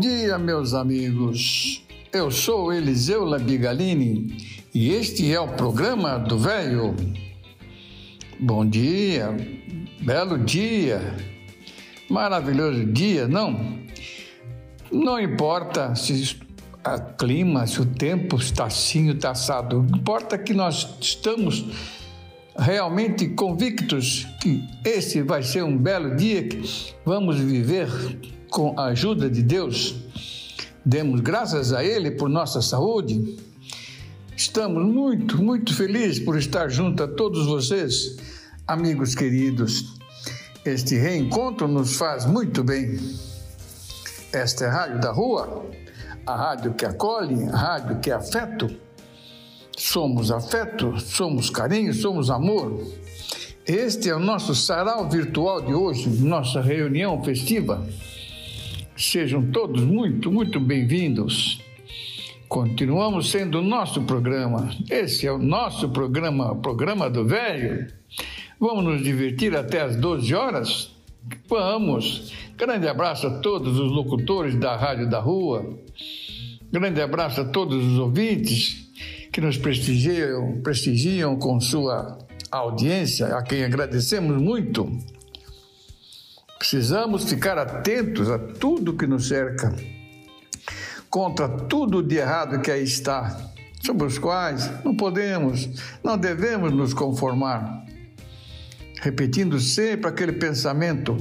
Dia, meus amigos. Eu sou Eliseu Labigalini e este é o programa do Velho. Bom dia, belo dia, maravilhoso dia, não? Não importa se o clima, se o tempo está assim está assado, importa que nós estamos realmente convictos que esse vai ser um belo dia que vamos viver com a ajuda de Deus. Demos graças a Ele por nossa saúde. Estamos muito, muito felizes por estar junto a todos vocês, amigos queridos. Este reencontro nos faz muito bem. Esta é a Rádio da Rua, a rádio que acolhe, a rádio que é afeto. Somos afeto, somos carinho, somos amor. Este é o nosso sarau virtual de hoje, nossa reunião festiva. Sejam todos muito, muito bem-vindos. Continuamos sendo o nosso programa. Esse é o nosso programa, programa do velho. Vamos nos divertir até às 12 horas? Vamos! Grande abraço a todos os locutores da Rádio da Rua. Grande abraço a todos os ouvintes que nos prestigiam, prestigiam com sua audiência, a quem agradecemos muito. Precisamos ficar atentos a tudo que nos cerca, contra tudo de errado que aí está, sobre os quais não podemos, não devemos nos conformar. Repetindo sempre aquele pensamento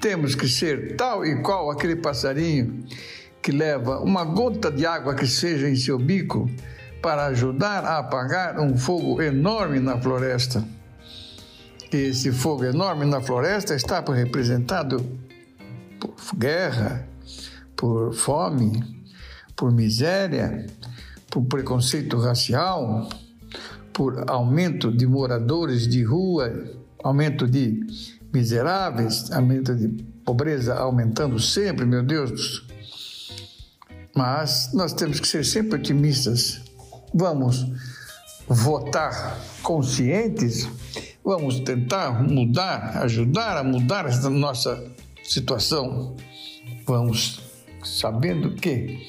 temos que ser tal e qual aquele passarinho que leva uma gota de água que seja em seu bico para ajudar a apagar um fogo enorme na floresta. Esse fogo enorme na floresta está representado por guerra, por fome, por miséria, por preconceito racial, por aumento de moradores de rua, aumento de miseráveis, aumento de pobreza aumentando sempre, meu Deus. Mas nós temos que ser sempre otimistas. Vamos votar conscientes, vamos tentar mudar, ajudar a mudar essa nossa situação. Vamos sabendo que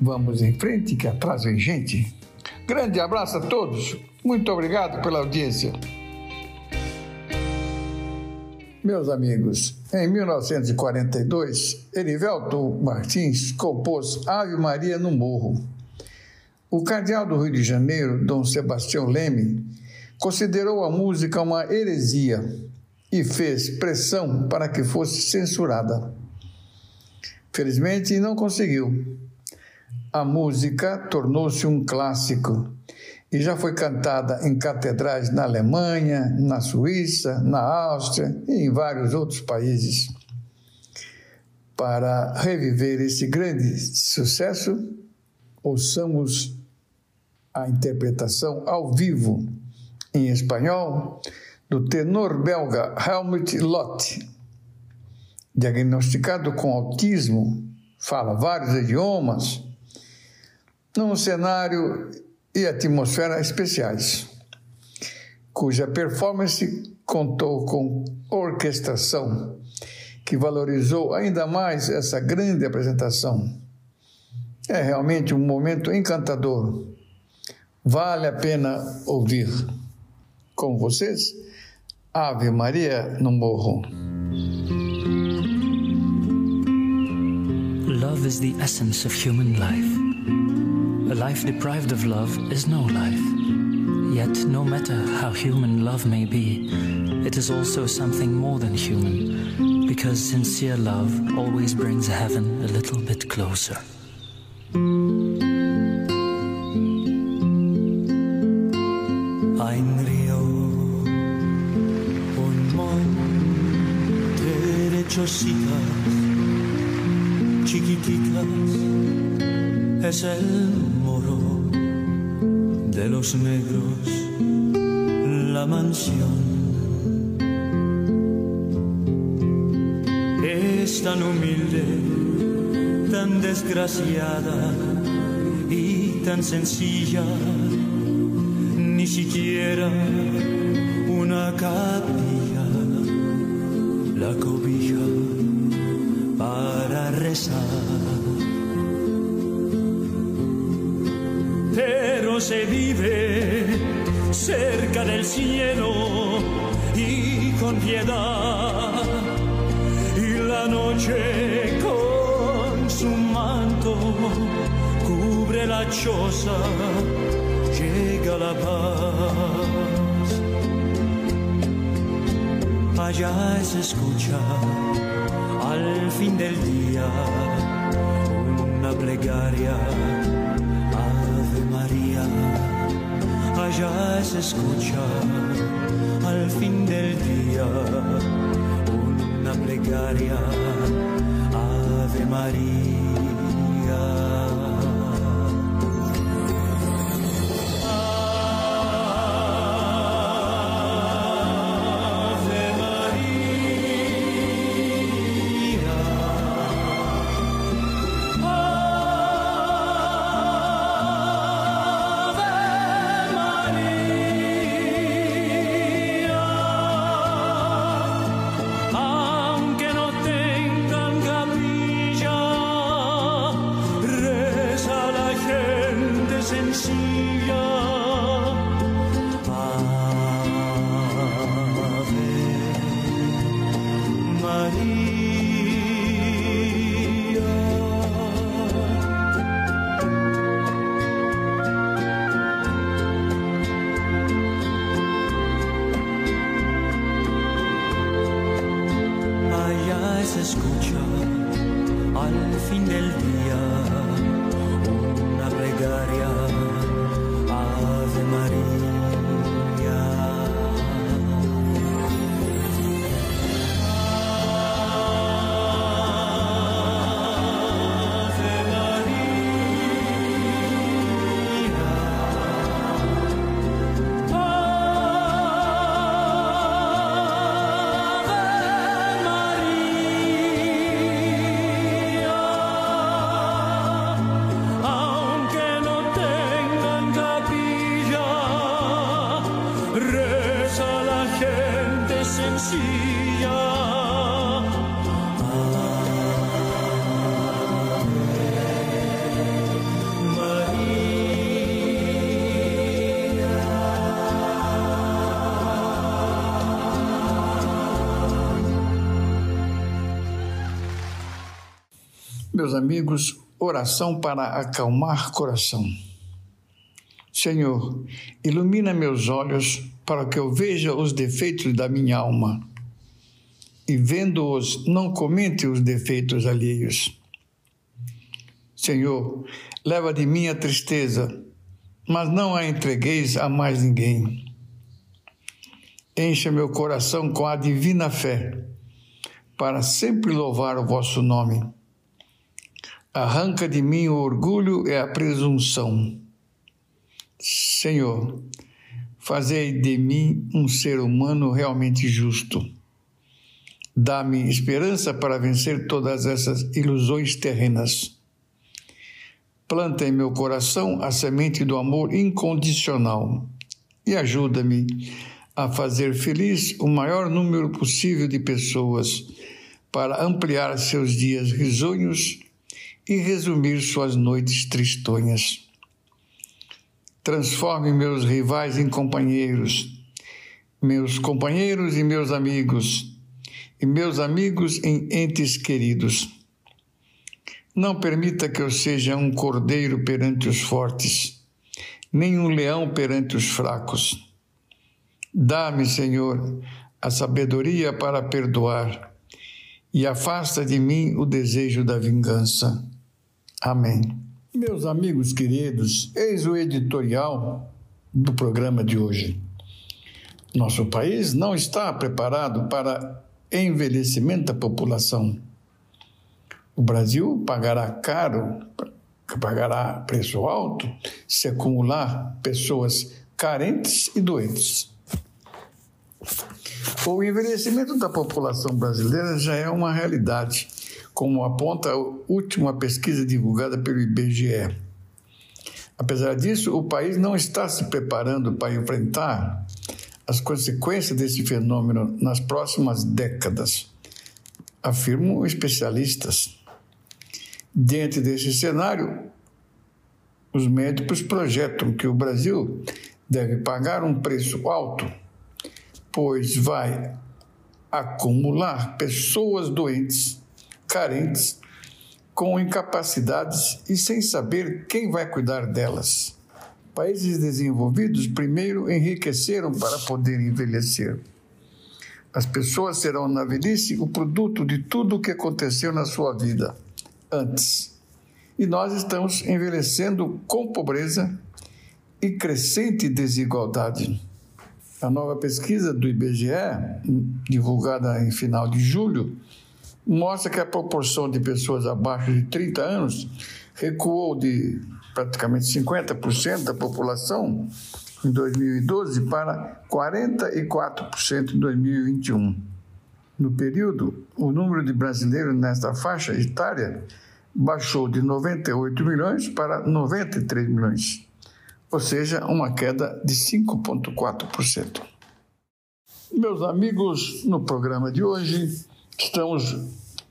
vamos em frente, que atrás vem gente. Grande abraço a todos. Muito obrigado pela audiência. Meus amigos, em 1942, Erivelto Martins compôs Ave Maria no Morro. O cardeal do Rio de Janeiro, Dom Sebastião Leme, considerou a música uma heresia e fez pressão para que fosse censurada. Felizmente, não conseguiu. A música tornou-se um clássico e já foi cantada em catedrais na Alemanha, na Suíça, na Áustria e em vários outros países. Para reviver esse grande sucesso, ouçamos a interpretação ao vivo, em espanhol, do tenor belga Helmut Lott. Diagnosticado com autismo, fala vários idiomas, num cenário e atmosfera especiais, cuja performance contou com orquestração que valorizou ainda mais essa grande apresentação. É realmente um momento encantador. Vale a pena ouvir. Com vocês, Ave Maria no Morro. Love is the essence of human life. A life deprived of love is no life. Yet, no matter how human love may be, it is also something more than human, because sincere love always brings heaven a little bit closer. El moro de los negros, la mansión. Es tan humilde, tan desgraciada y tan sencilla, ni siquiera una capilla la cobija para rezar. Se vive cerca del cielo y con piedad. Y la noche con su manto cubre la choza, llega la paz. Allá se escucha al fin del día una plegaria, allá se escucha al fin del día una plegaria, Ave María. Meus amigos, oração para acalmar coração. Senhor, ilumina meus olhos para que eu veja os defeitos da minha alma e, vendo-os, não comente os defeitos alheios. Senhor, leva de mim a tristeza, mas não a entregueis a mais ninguém. Encha meu coração com a divina fé, para sempre louvar o vosso nome Arranca de mim o orgulho e a presunção. Senhor, fazei de mim um ser humano realmente justo. Dá-me esperança para vencer todas essas ilusões terrenas. Planta em meu coração a semente do amor incondicional e ajuda-me a fazer feliz o maior número possível de pessoas para ampliar seus dias risonhos e resumir suas noites tristonhas. Transforme meus rivais em companheiros, meus companheiros em meus amigos, e meus amigos em entes queridos. Não permita que eu seja um cordeiro perante os fortes, nem um leão perante os fracos. Dá-me, Senhor, a sabedoria para perdoar e afasta de mim o desejo da vingança. Amém. Meus amigos queridos, eis o editorial do programa de hoje. Nosso país não está preparado para envelhecimento da população. O Brasil pagará caro, pagará preço alto se acumular pessoas carentes e doentes. O envelhecimento da população brasileira já é uma realidade, como aponta a última pesquisa divulgada pelo IBGE. Apesar disso, o país não está se preparando para enfrentar as consequências desse fenômeno nas próximas décadas, afirmam especialistas. Diante desse cenário, os médicos projetam que o Brasil deve pagar um preço alto, pois vai acumular pessoas doentes, carentes, com incapacidades e sem saber quem vai cuidar delas. Países desenvolvidos primeiro enriqueceram para poder envelhecer. As pessoas serão na velhice o produto de tudo o que aconteceu na sua vida antes. E nós estamos envelhecendo com pobreza e crescente desigualdade. A nova pesquisa do IBGE, divulgada em final de julho, mostra que a proporção de pessoas abaixo de 30 anos recuou de praticamente 50% da população em 2012 para 44% em 2021. No período, o número de brasileiros nesta faixa etária baixou de 98 milhões para 93 milhões, ou seja, uma queda de 5,4%. Meus amigos, no programa de hoje estamos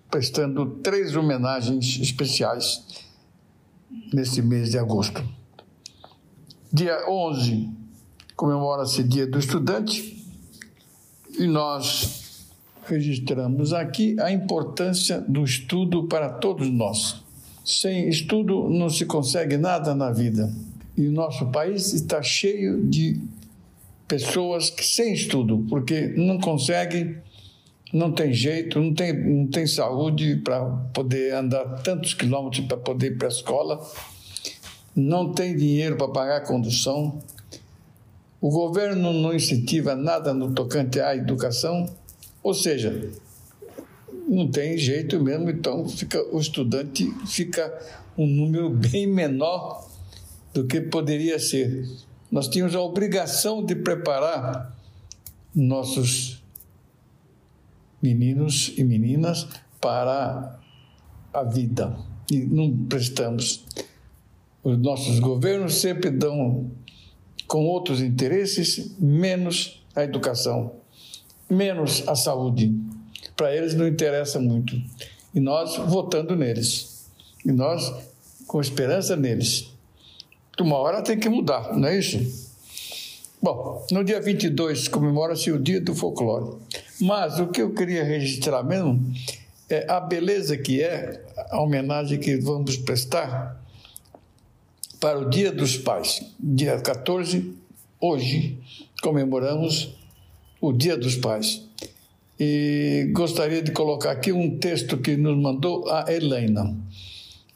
prestando três homenagens especiais nesse mês de agosto. Dia 11 comemora-se Dia do Estudante e nós registramos aqui a importância do estudo para todos nós. Sem estudo não se consegue nada na vida. E o nosso país está cheio de pessoas que sem estudo, porque não conseguem, não tem jeito, não tem, não tem saúde para poder andar tantos quilômetros para poder ir para a escola, não tem dinheiro para pagar a condução. O governo não incentiva nada no tocante à educação ou seja, não tem jeito mesmo, então fica, o estudante fica um número bem menor do que poderia ser. Nós tínhamos a obrigação de preparar nossos meninos e meninas para a vida e não prestamos. Os nossos governos sempre dão com outros interesses menos a educação menos a saúde. Para eles não interessa muito. E nós votando neles. E nós com esperança neles. Uma hora tem que mudar, não é isso? Bom, no dia 22 comemora-se o Dia do Folclore. Mas o que eu queria registrar mesmo é a beleza que é a homenagem que vamos prestar para o Dia dos Pais. Dia 14, hoje, comemoramos o Dia dos Pais. E gostaria de colocar aqui um texto que nos mandou a Helena.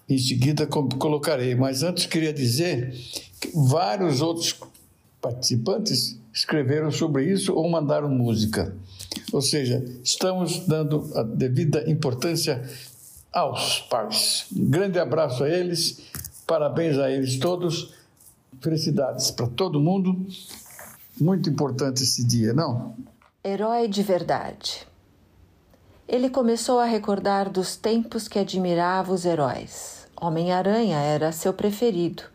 Em seguida colocarei, mas antes queria dizer que vários outros participantes escreveram sobre isso ou mandaram música. Ou seja, estamos dando a devida importância aos pais. Um grande abraço a eles, parabéns a eles todos, felicidades para todo mundo muito importante esse dia, não? Herói de verdade. Ele começou a recordar dos tempos que admirava os heróis. Homem-Aranha era seu preferido.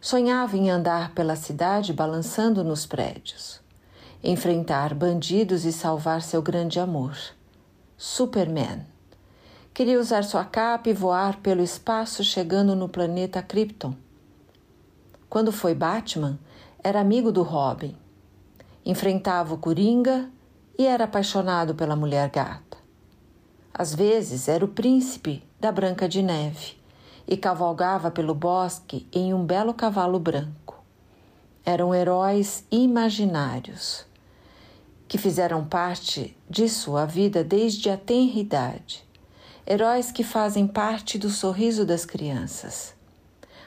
Sonhava em andar pela cidade balançando nos prédios, enfrentar bandidos e salvar seu grande amor. Superman. Queria usar sua capa e voar pelo espaço chegando no planeta Krypton. Quando foi Batman, era amigo do Robin. Enfrentava o Coringa e era apaixonado pela mulher gata. Às vezes era o príncipe da Branca de Neve e cavalgava pelo bosque em um belo cavalo branco. Eram heróis imaginários que fizeram parte de sua vida desde a tenridade. Heróis que fazem parte do sorriso das crianças.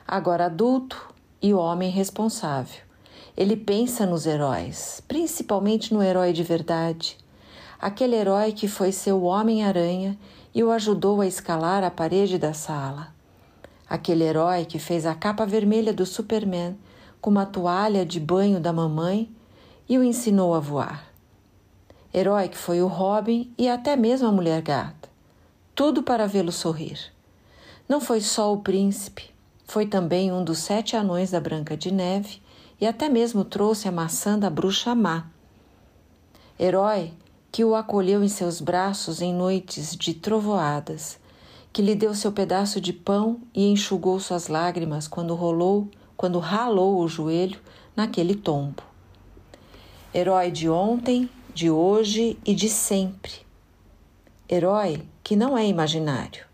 Agora adulto e homem responsável ele pensa nos heróis, principalmente no herói de verdade, aquele herói que foi seu Homem-Aranha e o ajudou a escalar a parede da sala. Aquele herói que fez a capa vermelha do Superman com uma toalha de banho da mamãe e o ensinou a voar. Herói que foi o Robin e até mesmo a mulher gata. Tudo para vê-lo sorrir. Não foi só o príncipe, foi também um dos sete anões da Branca de Neve e até mesmo trouxe a maçã da bruxa má. Herói que o acolheu em seus braços em noites de trovoadas, que lhe deu seu pedaço de pão e enxugou suas lágrimas quando rolou, quando ralou o joelho naquele tombo. Herói de ontem, de hoje e de sempre. Herói que não é imaginário.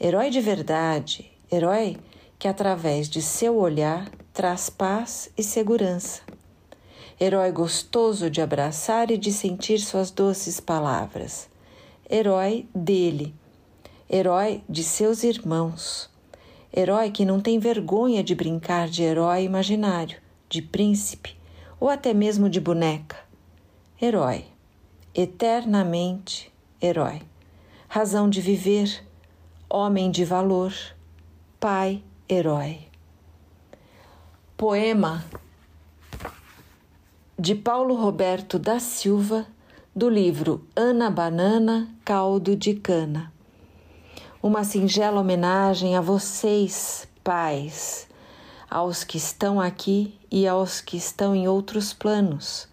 Herói de verdade, herói que através de seu olhar traz paz e segurança. Herói gostoso de abraçar e de sentir suas doces palavras. Herói dele. Herói de seus irmãos. Herói que não tem vergonha de brincar de herói imaginário, de príncipe ou até mesmo de boneca. Herói. Eternamente herói. Razão de viver, homem de valor, pai herói. Poema de Paulo Roberto da Silva, do livro Ana Banana, Caldo de Cana. Uma singela homenagem a vocês, pais, aos que estão aqui e aos que estão em outros planos,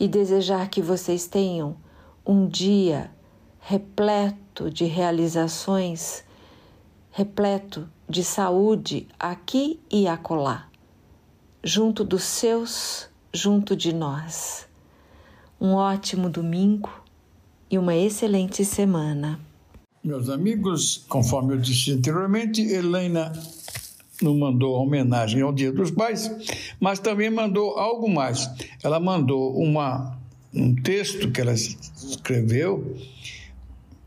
e desejar que vocês tenham um dia repleto de realizações, repleto de saúde aqui e acolá, junto dos seus, junto de nós. Um ótimo domingo e uma excelente semana. Meus amigos, conforme eu disse anteriormente, Helena não mandou homenagem ao Dia dos Pais, mas também mandou algo mais. Ela mandou uma, um texto que ela escreveu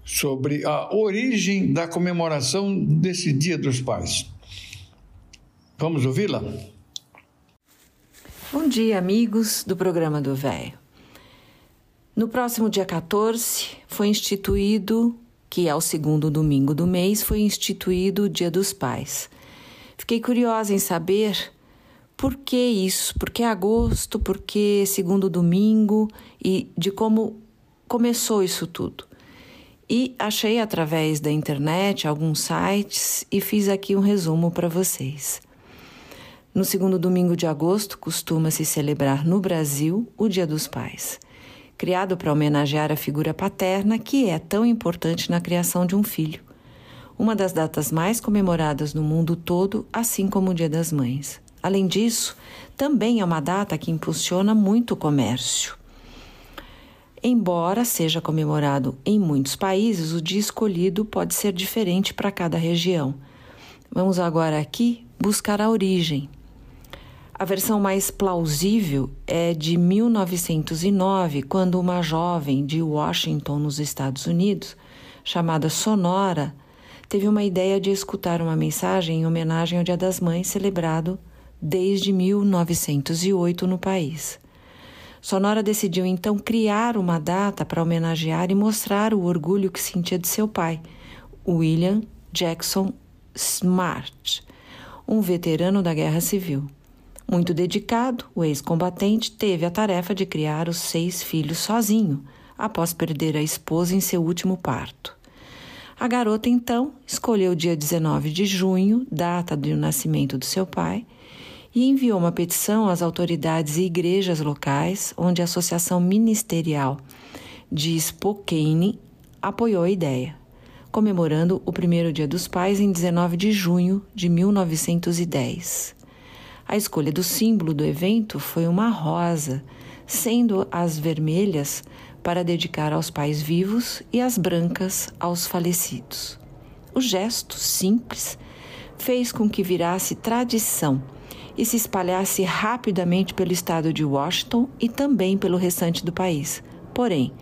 sobre a origem da comemoração desse Dia dos Pais. Vamos ouvi-la? Bom dia, amigos do programa do Véio. No próximo dia 14 foi instituído, que é o segundo domingo do mês, foi instituído o Dia dos Pais. Fiquei curiosa em saber por que isso, por que agosto, por que segundo domingo e de como começou isso tudo. E achei através da internet alguns sites e fiz aqui um resumo para vocês. No segundo domingo de agosto, costuma-se celebrar no Brasil o Dia dos Pais, criado para homenagear a figura paterna que é tão importante na criação de um filho. Uma das datas mais comemoradas no mundo todo, assim como o Dia das Mães. Além disso, também é uma data que impulsiona muito o comércio. Embora seja comemorado em muitos países, o dia escolhido pode ser diferente para cada região. Vamos agora aqui buscar a origem. A versão mais plausível é de 1909, quando uma jovem de Washington, nos Estados Unidos, chamada Sonora, teve uma ideia de escutar uma mensagem em homenagem ao Dia das Mães, celebrado desde 1908 no país. Sonora decidiu então criar uma data para homenagear e mostrar o orgulho que sentia de seu pai, William Jackson Smart, um veterano da Guerra Civil. Muito dedicado, o ex-combatente teve a tarefa de criar os seis filhos sozinho, após perder a esposa em seu último parto. A garota então escolheu o dia 19 de junho, data do nascimento do seu pai, e enviou uma petição às autoridades e igrejas locais, onde a Associação Ministerial de Spokane apoiou a ideia, comemorando o primeiro Dia dos Pais em 19 de junho de 1910. A escolha do símbolo do evento foi uma rosa, sendo as vermelhas para dedicar aos pais vivos e as brancas aos falecidos. O gesto simples fez com que virasse tradição e se espalhasse rapidamente pelo estado de Washington e também pelo restante do país. Porém,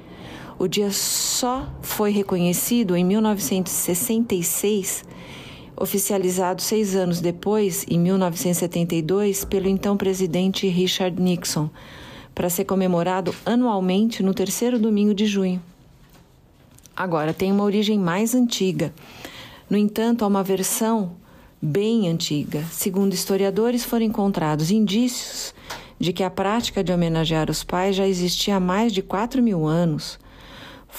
o dia só foi reconhecido em 1966, oficializado seis anos depois, em 1972, pelo então presidente Richard Nixon, para ser comemorado anualmente no terceiro domingo de junho. Agora, tem uma origem mais antiga. No entanto, há uma versão bem antiga. Segundo historiadores, foram encontrados indícios de que a prática de homenagear os pais já existia há mais de 4 mil anos.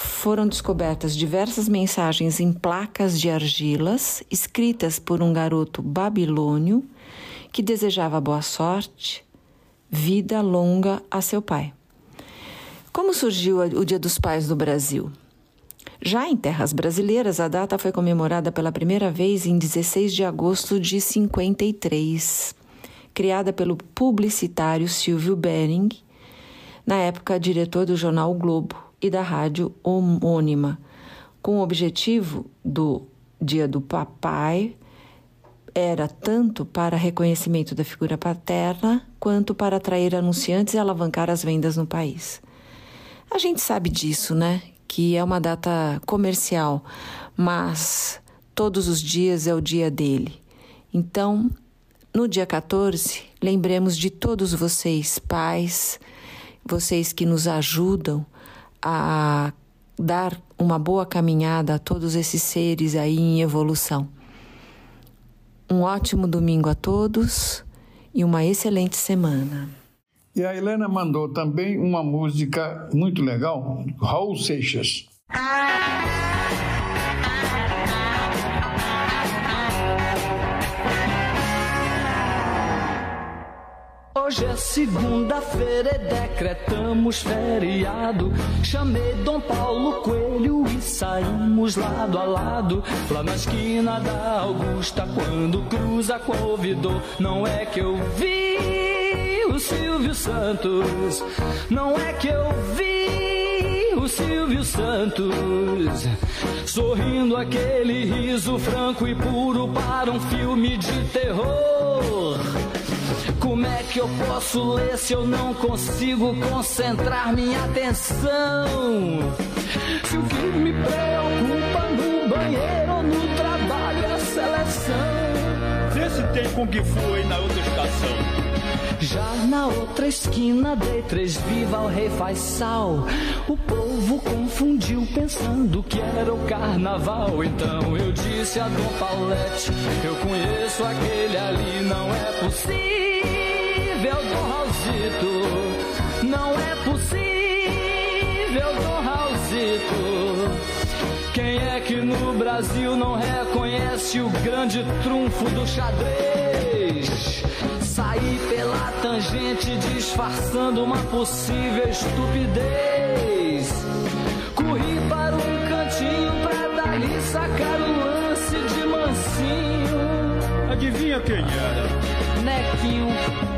Foram descobertas diversas mensagens em placas de argilas, escritas por um garoto babilônio que desejava boa sorte, vida longa a seu pai. Como surgiu o Dia dos Pais no Brasil? Já em terras brasileiras, a data foi comemorada pela primeira vez em 16 de agosto de 53, criada pelo publicitário Silvio Bering, na época diretor do jornal o Globo e da rádio homônima, com o objetivo do Dia do Papai era tanto para reconhecimento da figura paterna quanto para atrair anunciantes e alavancar as vendas no país. A gente sabe disso, né? Que é uma data comercial, mas todos os dias é o dia dele. Então, no dia 14, lembremos de todos vocês, pais, vocês que nos ajudam a dar uma boa caminhada a todos esses seres aí em evolução. Um ótimo domingo a todos e uma excelente semana. E a Helena mandou também uma música muito legal, Raul Seixas. Hoje é segunda-feira e decretamos feriado. Chamei Dom Paulo Coelho e saímos lado a lado. Lá na esquina da Augusta, quando cruza com o ouvidor. Não é que eu vi o Silvio Santos. Não é que eu vi o Silvio Santos. Sorrindo aquele riso franco e puro para um filme de terror. Como é que eu posso ler se eu não consigo concentrar minha atenção? Se o que me preocupa no banheiro ou no trabalho é a seleção. Vê se tem Kung Fu aí na outra estação. Já na outra esquina dei três viva ao rei faz sal. O povo confundiu pensando que era o carnaval. Então eu disse a Dom Paulette: Eu conheço aquele ali, não é possível possível, Dom Raulzito. Não é possível, Dom Raulzito. Quem é que no Brasil não reconhece o grande trunfo do xadrez? Sair pela tangente disfarçando uma possível estupidez. Corri para um cantinho pra dali sacar o lance de mansinho. Adivinha quem era? Nequinho.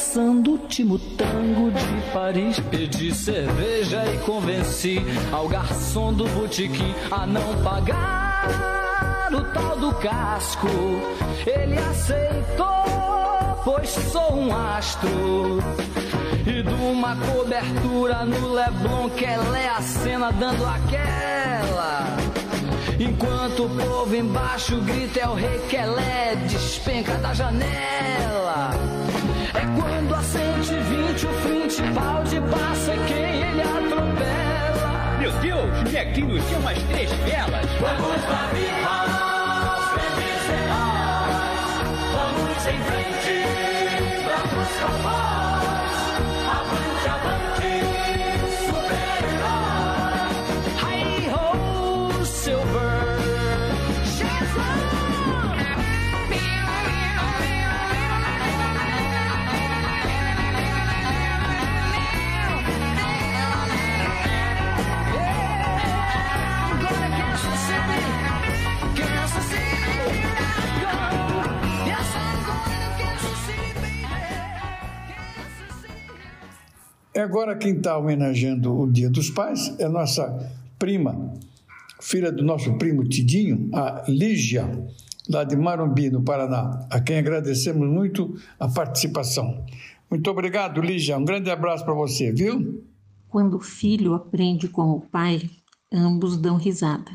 Dançando o último tango de Paris. Pedi cerveja e convenci ao garçom do botequim a não pagar o tal do casco. Ele aceitou, pois sou um astro. E de uma cobertura no Leblon, que ela é a cena dando aquela. Enquanto o povo embaixo grita é o rei que é despenca da janela. É quando a 120 o Fittipaldi passa quem ele atropela. Meu Deus, Nequinho tinha umas três velas. Vamos barricar os grandes heróis. Vamos em frente, vamos cowboys. Agora quem está homenageando o Dia dos Pais é nossa prima, filha do nosso primo Tidinho, a Lígia, lá de Marumbi, no Paraná, a quem agradecemos muito a participação. Muito obrigado, Lígia. Um grande abraço para você, viu? Quando o filho aprende com o pai, ambos dão risada.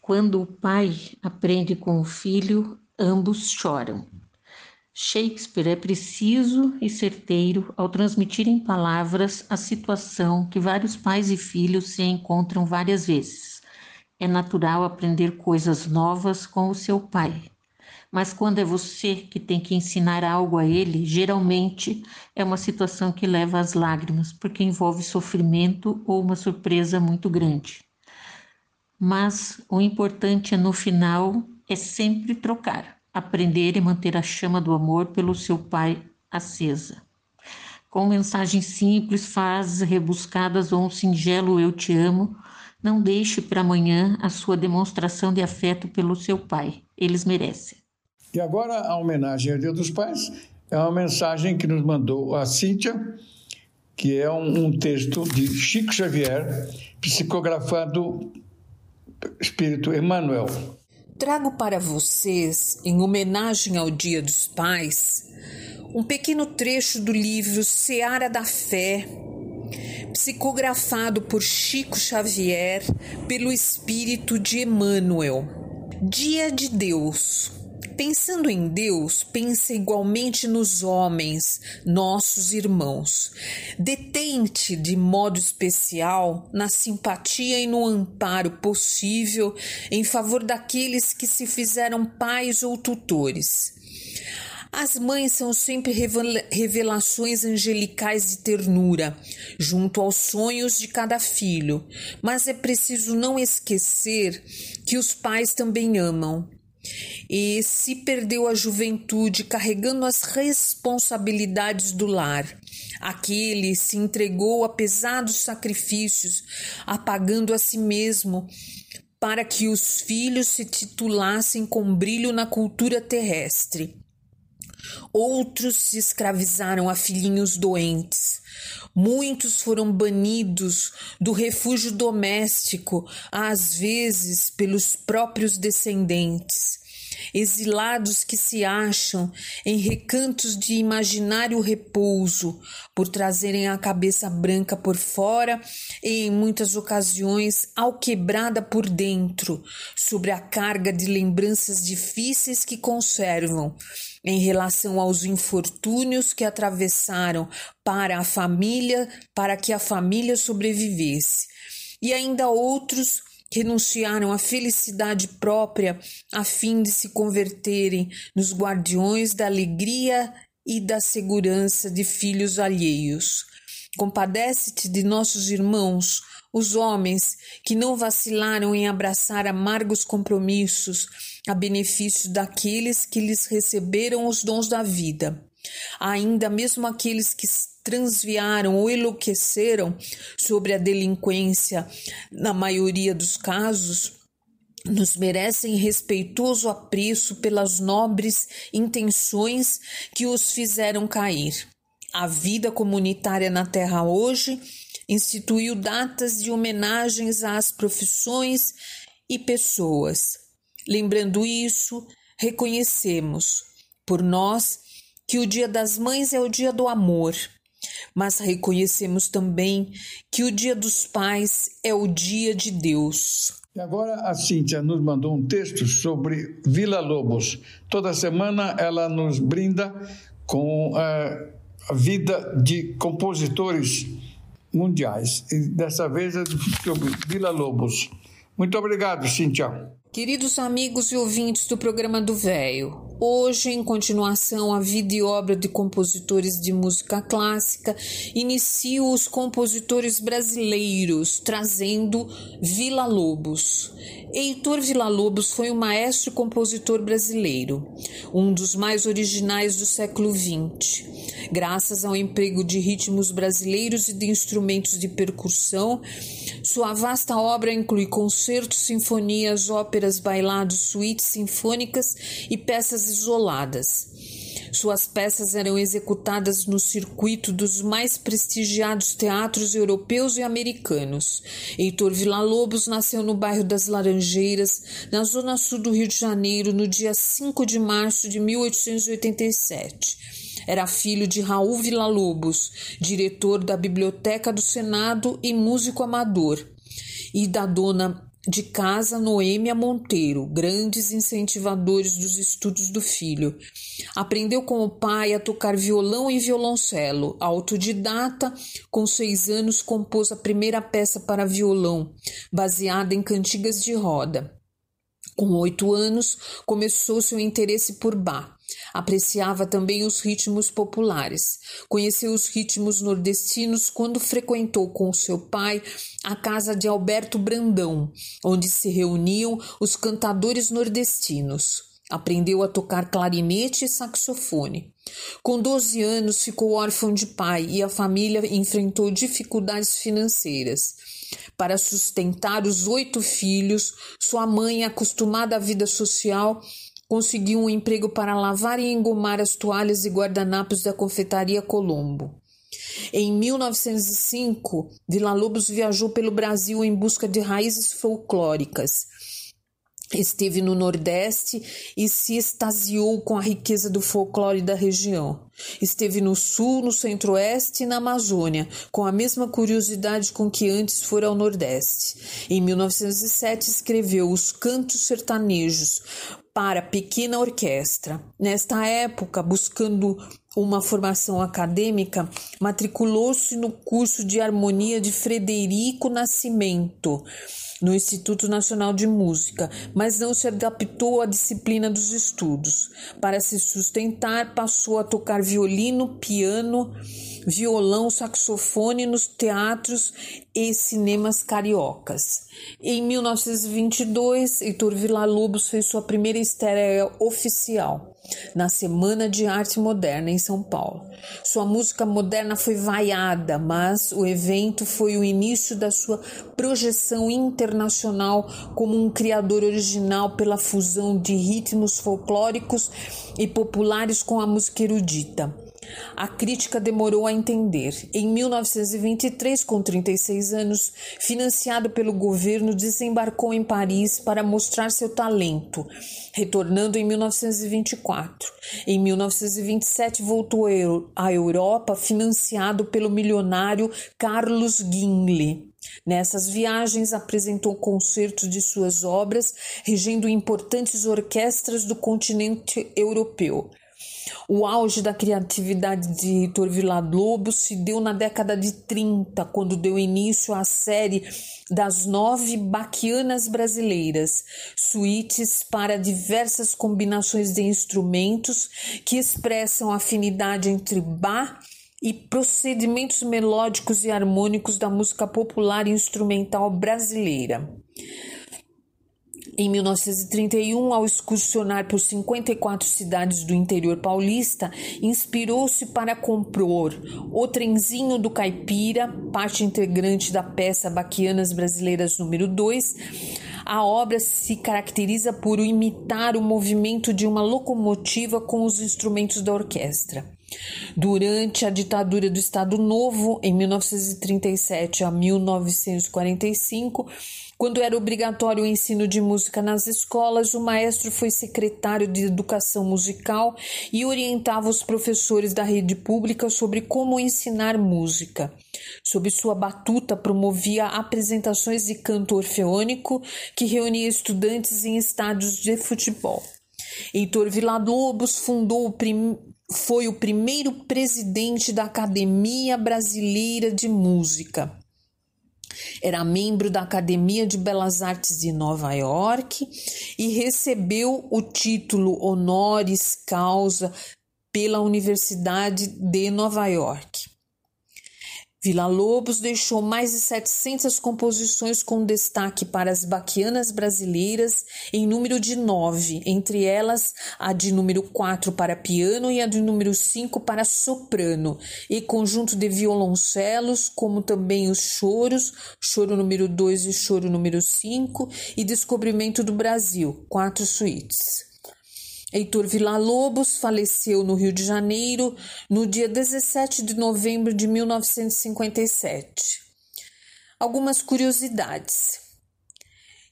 Quando o pai aprende com o filho, ambos choram. Shakespeare é preciso e certeiro ao transmitir em palavras a situação que vários pais e filhos se encontram várias vezes. É natural aprender coisas novas com o seu pai, mas quando é você que tem que ensinar algo a ele, geralmente é uma situação que leva às lágrimas, porque envolve sofrimento ou uma surpresa muito grande. Mas o importante é no final é sempre trocar aprender e manter a chama do amor pelo seu pai acesa. Com mensagens simples, frases rebuscadas ou um singelo eu te amo, não deixe para amanhã a sua demonstração de afeto pelo seu pai. Eles merecem. E agora a homenagem ao Dia dos Pais é uma mensagem que nos mandou a Cíntia, que é um, um texto de Chico Xavier, psicografado Espírito Emmanuel trago para vocês, em homenagem ao Dia dos Pais, um pequeno trecho do livro Seara da Fé, psicografado por Chico Xavier pelo espírito de Emmanuel. Dia de Deus. Pensando em Deus, pensa igualmente nos homens, nossos irmãos. Detente de modo especial na simpatia e no amparo possível em favor daqueles que se fizeram pais ou tutores. As mães são sempre revelações angelicais de ternura, junto aos sonhos de cada filho, mas é preciso não esquecer que os pais também amam e se perdeu a juventude carregando as responsabilidades do lar. Aquele se entregou a pesados sacrifícios, apagando a si mesmo, para que os filhos se titulassem com brilho na cultura terrestre. Outros se escravizaram a filhinhos doentes. Muitos foram banidos do refúgio doméstico, às vezes pelos próprios descendentes. Exilados que se acham em recantos de imaginário repouso, por trazerem a cabeça branca por fora e, em muitas ocasiões, alquebrada por dentro, sobre a carga de lembranças difíceis que conservam em relação aos infortúnios que atravessaram para a família, para que a família sobrevivesse. E ainda outros renunciaram à felicidade própria a fim de se converterem nos guardiões da alegria e da segurança de filhos alheios. Compadece-te de nossos irmãos, os homens que não vacilaram em abraçar amargos compromissos a benefício daqueles que lhes receberam os dons da vida. Ainda mesmo aqueles que transviaram ou enlouqueceram sobre a delinquência, na maioria dos casos, nos merecem respeitoso apreço pelas nobres intenções que os fizeram cair. A vida comunitária na Terra hoje instituiu datas de homenagens às profissões e pessoas. Lembrando isso, reconhecemos por nós que o Dia das Mães é o dia do amor, mas reconhecemos também que o Dia dos Pais é o dia de Deus. E agora a Cíntia nos mandou um texto sobre Vila Lobos. Toda semana ela nos brinda com uh, a vida de compositores mundiais. E dessa vez é sobre Vila Lobos. Muito obrigado, Cíntia. Queridos amigos e ouvintes do programa do Véio, hoje, em continuação à vida e obra de compositores de música clássica, inicio os compositores brasileiros, trazendo Vila Lobos. Heitor Villa-Lobos foi um maestro e compositor brasileiro, um dos mais originais do século XX. Graças ao emprego de ritmos brasileiros e de instrumentos de percussão, sua vasta obra inclui concertos, sinfonias, óperas, bailados, suítes sinfônicas e peças isoladas. Suas peças eram executadas no circuito dos mais prestigiados teatros europeus e americanos. Heitor Villa-Lobos nasceu no bairro das Laranjeiras, na zona sul do Rio de Janeiro, no dia 5 de março de 1887. Era filho de Raul Villa-Lobos, diretor da Biblioteca do Senado e músico amador, e da dona de casa Noêmia Monteiro, grandes incentivadores dos estudos do filho. Aprendeu com o pai a tocar violão e violoncelo. Autodidata, com seis anos compôs a primeira peça para violão, baseada em cantigas de roda. Com oito anos, começou seu interesse por Bach. Apreciava também os ritmos populares. Conheceu os ritmos nordestinos quando frequentou com seu pai a casa de Alberto Brandão, onde se reuniam os cantadores nordestinos. Aprendeu a tocar clarinete e saxofone. Com 12 anos, ficou órfão de pai e a família enfrentou dificuldades financeiras. Para sustentar os oito filhos, sua mãe, acostumada à vida social, conseguiu um emprego para lavar e engomar as toalhas e guardanapos da confeitaria Colombo. Em 1905, Vila Lobos viajou pelo Brasil em busca de raízes folclóricas. Esteve no Nordeste e se extasiou com a riqueza do folclore da região. Esteve no Sul, no Centro-Oeste e na Amazônia, com a mesma curiosidade com que antes fora ao Nordeste. Em 1907, escreveu Os Cantos Sertanejos para pequena orquestra. Nesta época, buscando uma formação acadêmica, matriculou-se no curso de harmonia de Frederico Nascimento no Instituto Nacional de Música, mas não se adaptou à disciplina dos estudos. Para se sustentar, passou a tocar violino, piano, violão, saxofone nos teatros e cinemas cariocas. Em 1922, Heitor Villa-Lobos fez sua primeira estreia oficial na Semana de Arte Moderna em São Paulo. Sua música moderna foi vaiada, mas o evento foi o início da sua projeção internacional como um criador original pela fusão de ritmos folclóricos e populares com a música erudita. A crítica demorou a entender. Em 1923, com 36 anos, financiado pelo governo, desembarcou em Paris para mostrar seu talento, retornando em 1924. Em 1927, voltou à Europa, financiado pelo milionário Carlos Gimli. Nessas viagens, apresentou concertos de suas obras, regendo importantes orquestras do continente europeu. O auge da criatividade de Heitor Villa-Lobos se deu na década de 30, quando deu início à série das nove baquianas brasileiras, suítes para diversas combinações de instrumentos que expressam a afinidade entre bar e procedimentos melódicos e harmônicos da música popular e instrumental brasileira. Em 1931, ao excursionar por 54 cidades do interior paulista, inspirou-se para compor O Trenzinho do Caipira, parte integrante da peça Baquianas Brasileiras número 2. A obra se caracteriza por imitar o movimento de uma locomotiva com os instrumentos da orquestra. Durante a ditadura do Estado Novo, em 1937 a 1945, quando era obrigatório o ensino de música nas escolas, o maestro foi secretário de Educação Musical e orientava os professores da rede pública sobre como ensinar música. Sob sua batuta, promovia apresentações de canto orfeônico que reunia estudantes em estádios de futebol. Heitor Villa-Lobos fundou o prim... foi o primeiro presidente da Academia Brasileira de Música. Era membro da Academia de Belas Artes de Nova York e recebeu o título honoris causa pela Universidade de Nova York. Vila Lobos deixou mais de 700 composições com destaque para as baquianas brasileiras em número de nove, entre elas a de número 4 para piano e a de número 5 para soprano, e conjunto de violoncelos, como também os choros, choro número 2 e choro número 5, e Descobrimento do Brasil, quatro suítes. Heitor Villa-Lobos faleceu no Rio de Janeiro no dia 17 de novembro de 1957. Algumas curiosidades.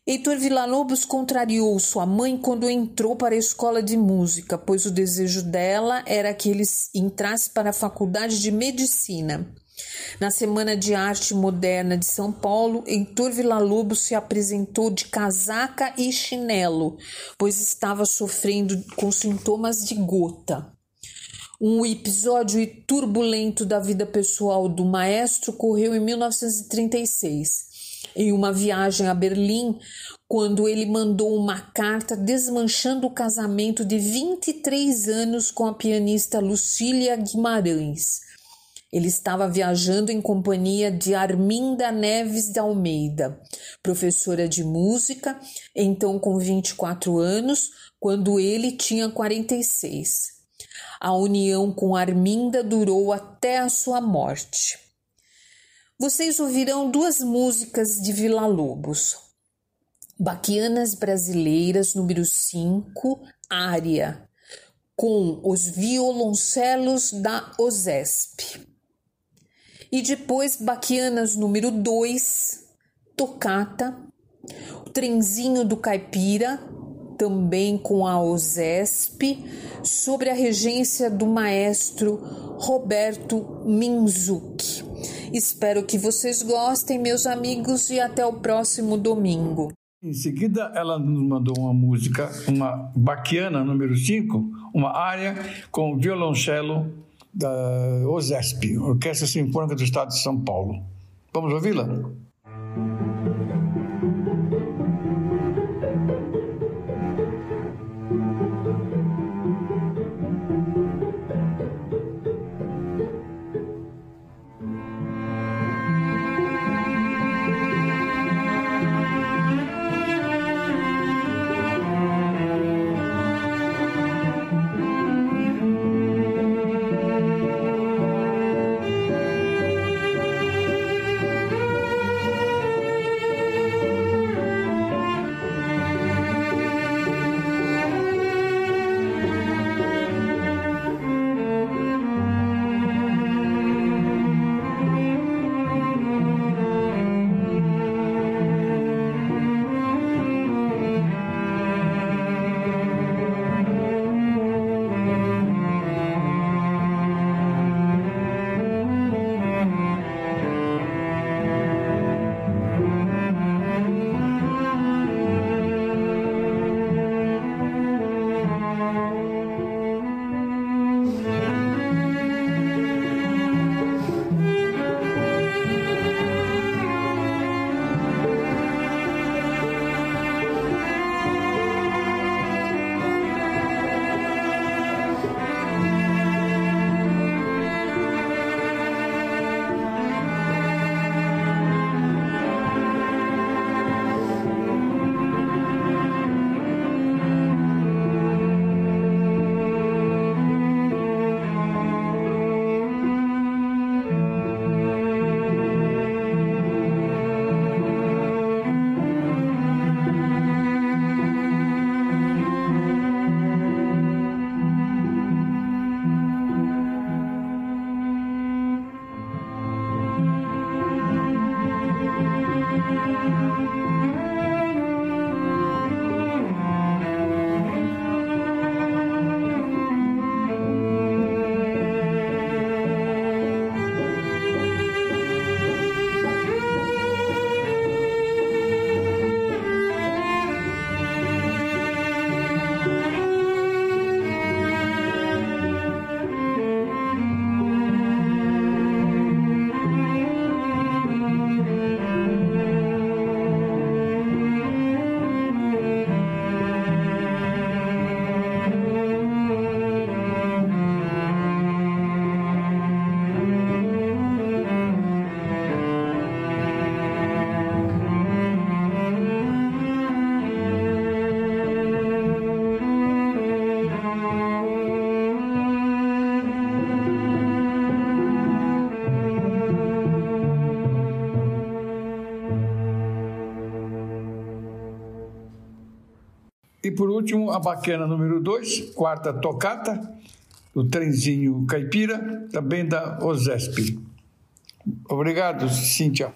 Heitor Villa-Lobos contrariou sua mãe quando entrou para a escola de música, pois o desejo dela era que ele entrasse para a faculdade de medicina. Na Semana de Arte Moderna de São Paulo, Heitor Villa-Lobos se apresentou de casaca e chinelo, pois estava sofrendo com sintomas de gota. Um episódio turbulento da vida pessoal do maestro ocorreu em 1936 em uma viagem a Berlim, quando ele mandou uma carta desmanchando o casamento de 23 anos com a pianista Lucília Guimarães. Ele estava viajando em companhia de Arminda Neves de Almeida, professora de música, então com 24 anos, quando ele tinha 46. A união com Arminda durou até a sua morte. Vocês ouvirão duas músicas de Vila Lobos. Baquianas Brasileiras, número 5, área, com os violoncelos da OSESP. E depois Baquianas número 2, Tocata, o Trenzinho do Caipira, também com a OSESP, sobre a regência do maestro Roberto Minzuki. Espero que vocês gostem, meus amigos, e até o próximo domingo. Em seguida, ela nos mandou uma música, uma baquiana número 5, uma área com violoncelo da OSESP, Orquestra Sinfônica do Estado de São Paulo. Vamos ouvi-la? Por último, a baquena número 2, quarta tocata, o trenzinho caipira, também da OSESP. Obrigado, Cíntia.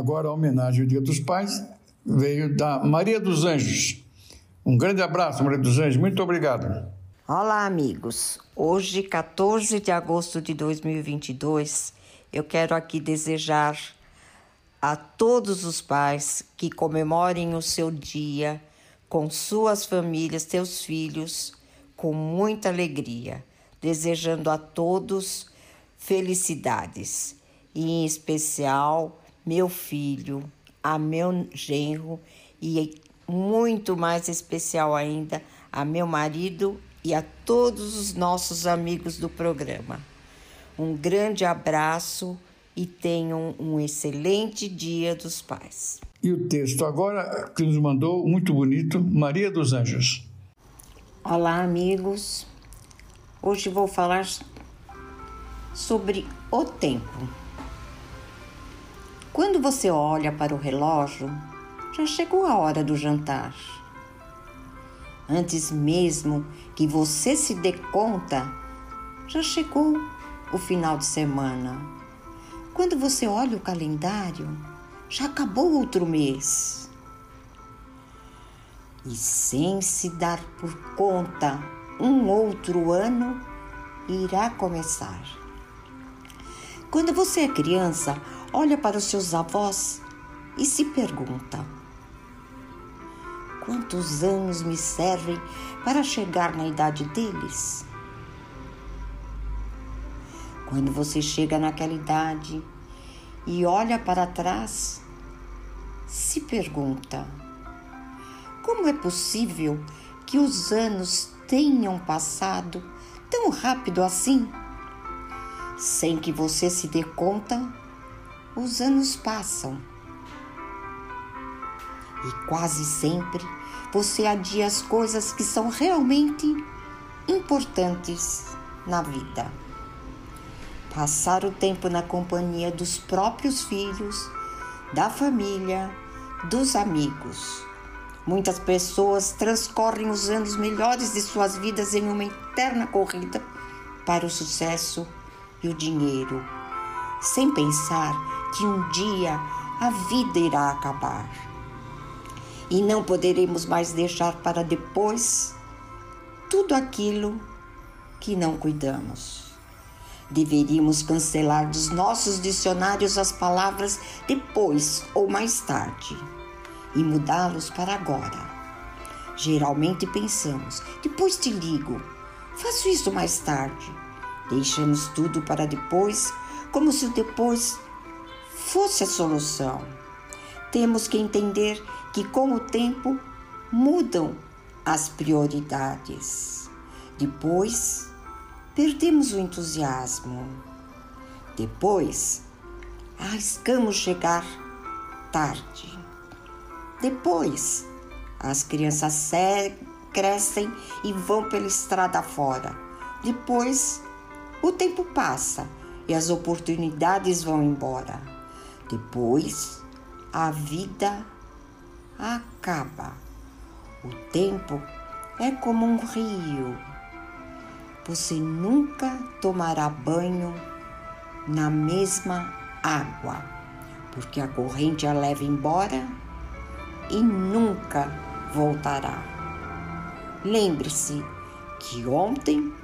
Agora a homenagem ao Dia dos Pais veio da Maria dos Anjos. Um grande abraço, Maria dos Anjos. Muito obrigado. Olá, amigos. Hoje, 14 de agosto de 2022, eu quero aqui desejar a todos os pais que comemorem o seu dia com suas famílias, seus filhos, com muita alegria, desejando a todos felicidades, e em especial meu filho, a meu genro e muito mais especial ainda a meu marido e a todos os nossos amigos do programa. Um grande abraço e tenham um excelente Dia dos Pais. E o texto agora que nos mandou, muito bonito, Maria dos Anjos. Olá, amigos. Hoje vou falar sobre o tempo. Quando você olha para o relógio, já chegou a hora do jantar. Antes mesmo que você se dê conta, já chegou o final de semana. Quando você olha o calendário, já acabou outro mês. E sem se dar por conta, um outro ano irá começar. Quando você é criança, olha para os seus avós e se pergunta: quantos anos me servem para chegar na idade deles? Quando você chega naquela idade e olha para trás, se pergunta: como é possível que os anos tenham passado tão rápido assim? Sem que você se dê conta, os anos passam. E quase sempre você adia as coisas que são realmente importantes na vida. Passar o tempo na companhia dos próprios filhos, da família, dos amigos. Muitas pessoas transcorrem os anos melhores de suas vidas em uma eterna corrida para o sucesso e o dinheiro, sem pensar que um dia a vida irá acabar. E não poderemos mais deixar para depois tudo aquilo que não cuidamos. Deveríamos cancelar dos nossos dicionários as palavras depois ou mais tarde e mudá-los para agora. Geralmente pensamos, depois te ligo, faço isso mais tarde. Deixamos tudo para depois, como se o depois fosse a solução. Temos que entender que com o tempo mudam as prioridades. Depois, perdemos o entusiasmo. Depois, arriscamos chegar tarde. Depois, as crianças crescem e vão pela estrada fora. Depois, o tempo passa e as oportunidades vão embora. Depois, a vida acaba. O tempo é como um rio. Você nunca tomará banho na mesma água, porque a corrente a leva embora e nunca voltará. Lembre-se que ontem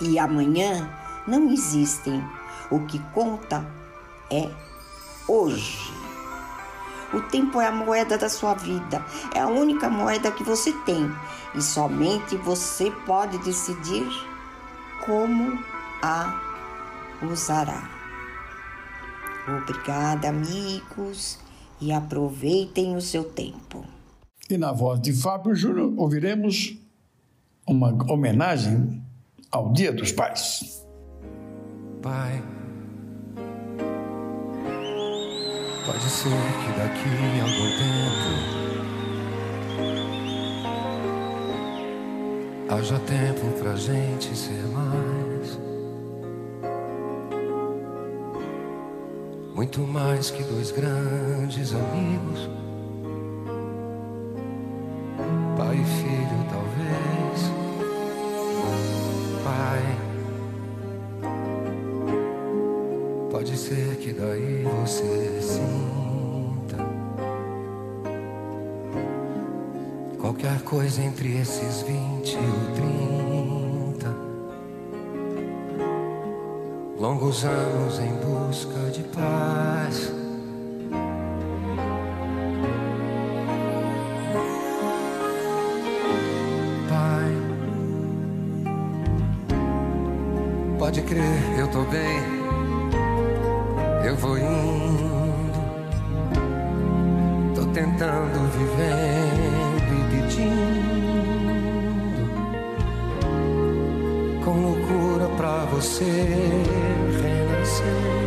e amanhã não existem. O que conta é hoje. O tempo é a moeda da sua vida, é a única moeda que você tem e somente você pode decidir como a usará. Obrigada, amigos, e aproveitem o seu tempo. E na voz de Fábio Júnior ouviremos uma homenagem ao Dia dos Pais. Pai, pode ser que daqui a algum tempo haja tempo pra gente ser mais. Muito mais que dois grandes amigos. Pode crer, eu tô bem. Eu vou indo, tô tentando vivendo e pedindo com loucura pra você renascer.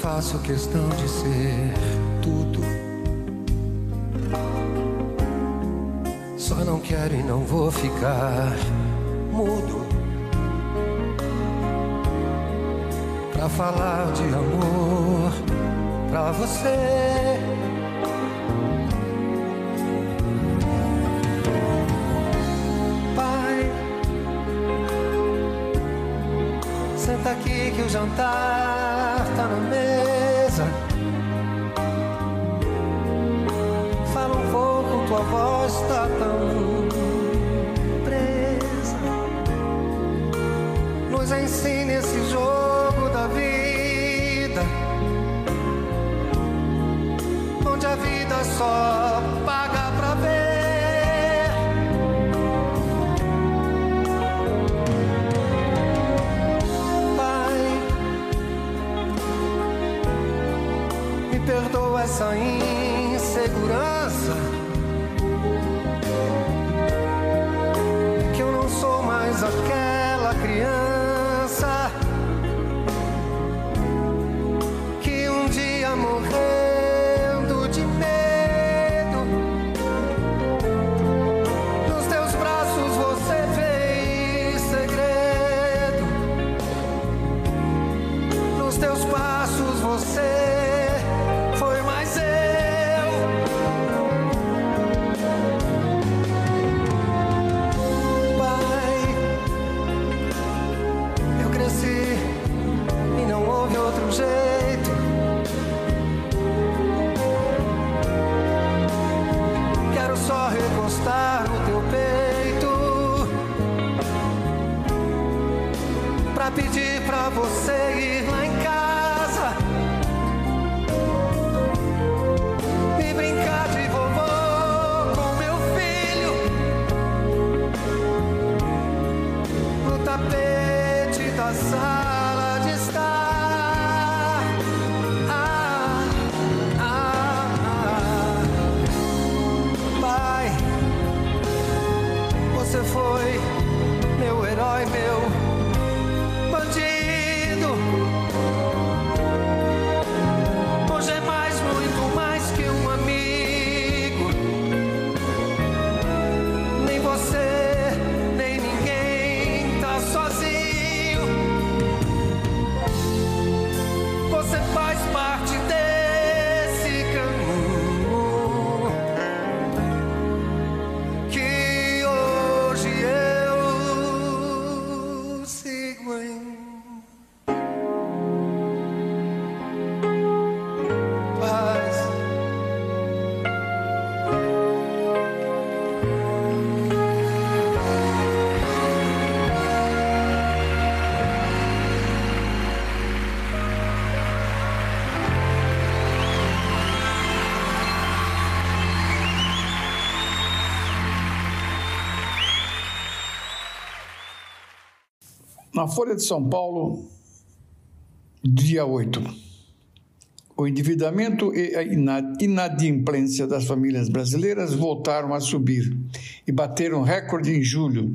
Faço questão de ser tudo. Só não quero e não vou ficar mudo pra falar de amor pra você. Pai, senta aqui que o jantar tá na mesa. going Na Folha de São Paulo, dia 8. O endividamento e a ina- inadimplência das famílias brasileiras voltaram a subir e bateram recorde em julho,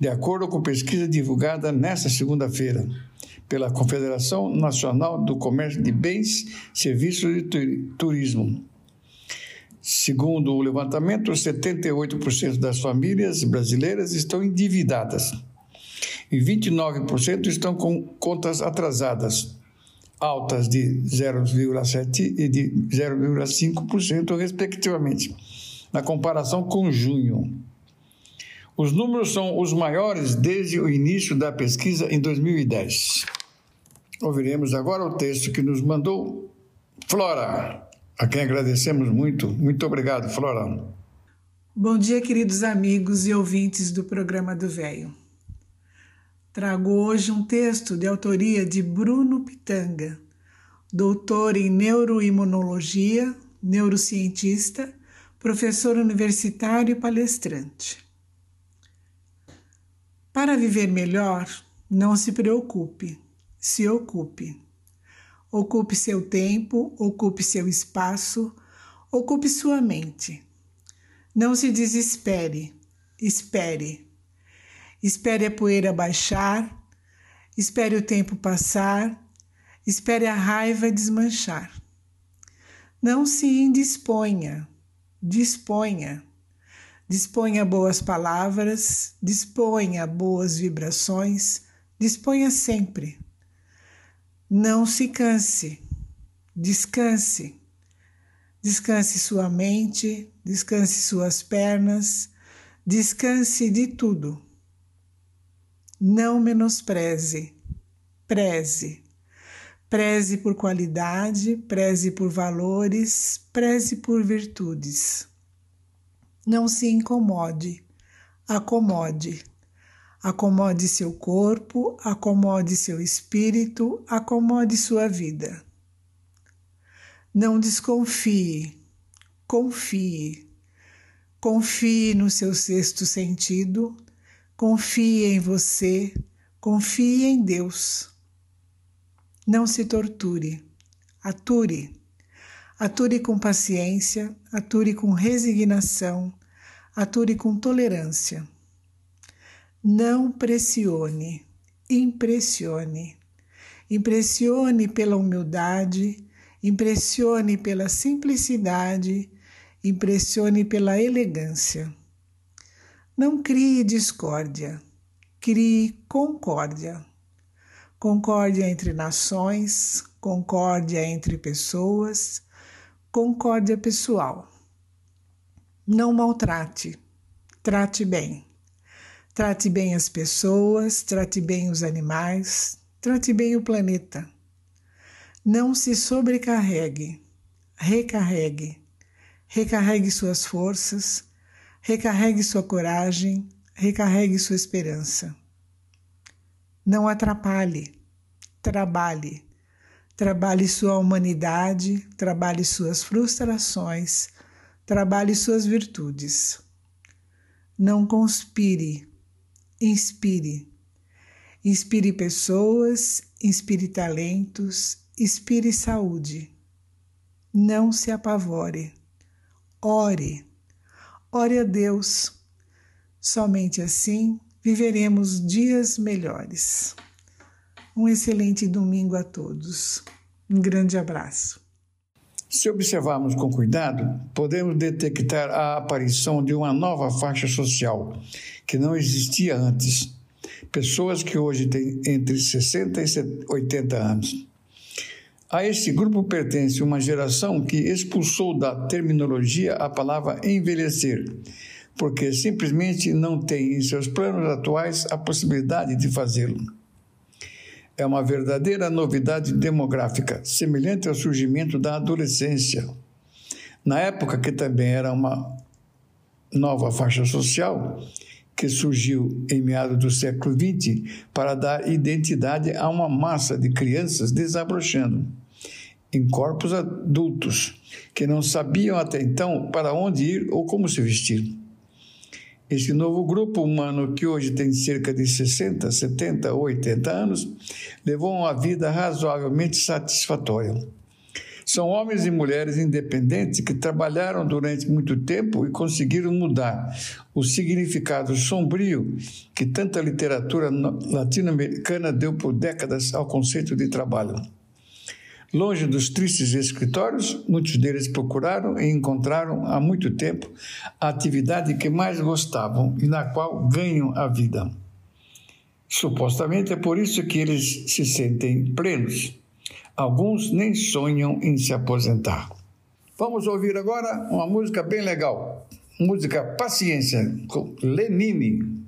de acordo com pesquisa divulgada nesta segunda-feira pela Confederação Nacional do Comércio de Bens, Serviços e Tu- Turismo. Segundo o levantamento, 78% das famílias brasileiras estão endividadas e 29% estão com contas atrasadas, altas de 0,7% e de 0,5%, respectivamente, na comparação com junho. Os números são os maiores desde o início da pesquisa em 2010. Ouviremos agora o texto que nos mandou Flora, a quem agradecemos muito. Muito obrigado, Flora. Bom dia, queridos amigos e ouvintes do programa do Velho. Trago hoje um texto de autoria de Bruno Pitanga, doutor em neuroimunologia, neurocientista, professor universitário e palestrante. Para viver melhor, não se preocupe, se ocupe. Ocupe seu tempo, ocupe seu espaço, ocupe sua mente. Não se desespere, espere. Espere a poeira baixar, espere o tempo passar, espere a raiva desmanchar. Não se indisponha, disponha. Disponha boas palavras, disponha boas vibrações, disponha sempre. Não se canse, descanse. Descanse sua mente, descanse suas pernas, descanse de tudo. Não menospreze, preze. Preze por qualidade, preze por valores, preze por virtudes. Não se incomode, acomode. Acomode seu corpo, acomode seu espírito, acomode sua vida. Não desconfie, confie. Confie no seu sexto sentido, confie em você, confie em Deus. Não se torture, ature. Ature com paciência, ature com resignação, ature com tolerância. Não pressione, impressione. Impressione pela humildade, impressione pela simplicidade, impressione pela elegância. Não crie discórdia, crie concórdia. Concórdia entre nações, concórdia entre pessoas, concórdia pessoal. Não maltrate, trate bem. Trate bem as pessoas, trate bem os animais, trate bem o planeta. Não se sobrecarregue, recarregue. Recarregue suas forças, recarregue sua coragem, recarregue sua esperança. Não atrapalhe, trabalhe. Trabalhe sua humanidade, trabalhe suas frustrações, trabalhe suas virtudes. Não conspire, inspire. Inspire pessoas, inspire talentos, inspire saúde. Não se apavore. Ore. Ore a Deus. Somente assim viveremos dias melhores. Um excelente domingo a todos. Um grande abraço. Se observarmos com cuidado, podemos detectar a aparição de uma nova faixa social que não existia antes. Pessoas que hoje têm entre 60 e 80 anos. A este grupo pertence uma geração que expulsou da terminologia a palavra envelhecer porque simplesmente não tem em seus planos atuais a possibilidade de fazê-lo. É uma verdadeira novidade demográfica, semelhante ao surgimento da adolescência. Na época que também era uma nova faixa social, que surgiu em meados do século XX para dar identidade a uma massa de crianças desabrochando em corpos adultos que não sabiam até então para onde ir ou como se vestir. Esse novo grupo humano, que hoje tem cerca de 60, 70 ou 80 anos, levou uma vida razoavelmente satisfatória. São homens e mulheres independentes que trabalharam durante muito tempo e conseguiram mudar o significado sombrio que tanta literatura latino-americana deu por décadas ao conceito de trabalho. Longe dos tristes escritórios, muitos deles procuraram e encontraram há muito tempo a atividade que mais gostavam e na qual ganham a vida. Supostamente é por isso que eles se sentem plenos. Alguns nem sonham em se aposentar. Vamos ouvir agora uma música bem legal. música Paciência, com Lenine.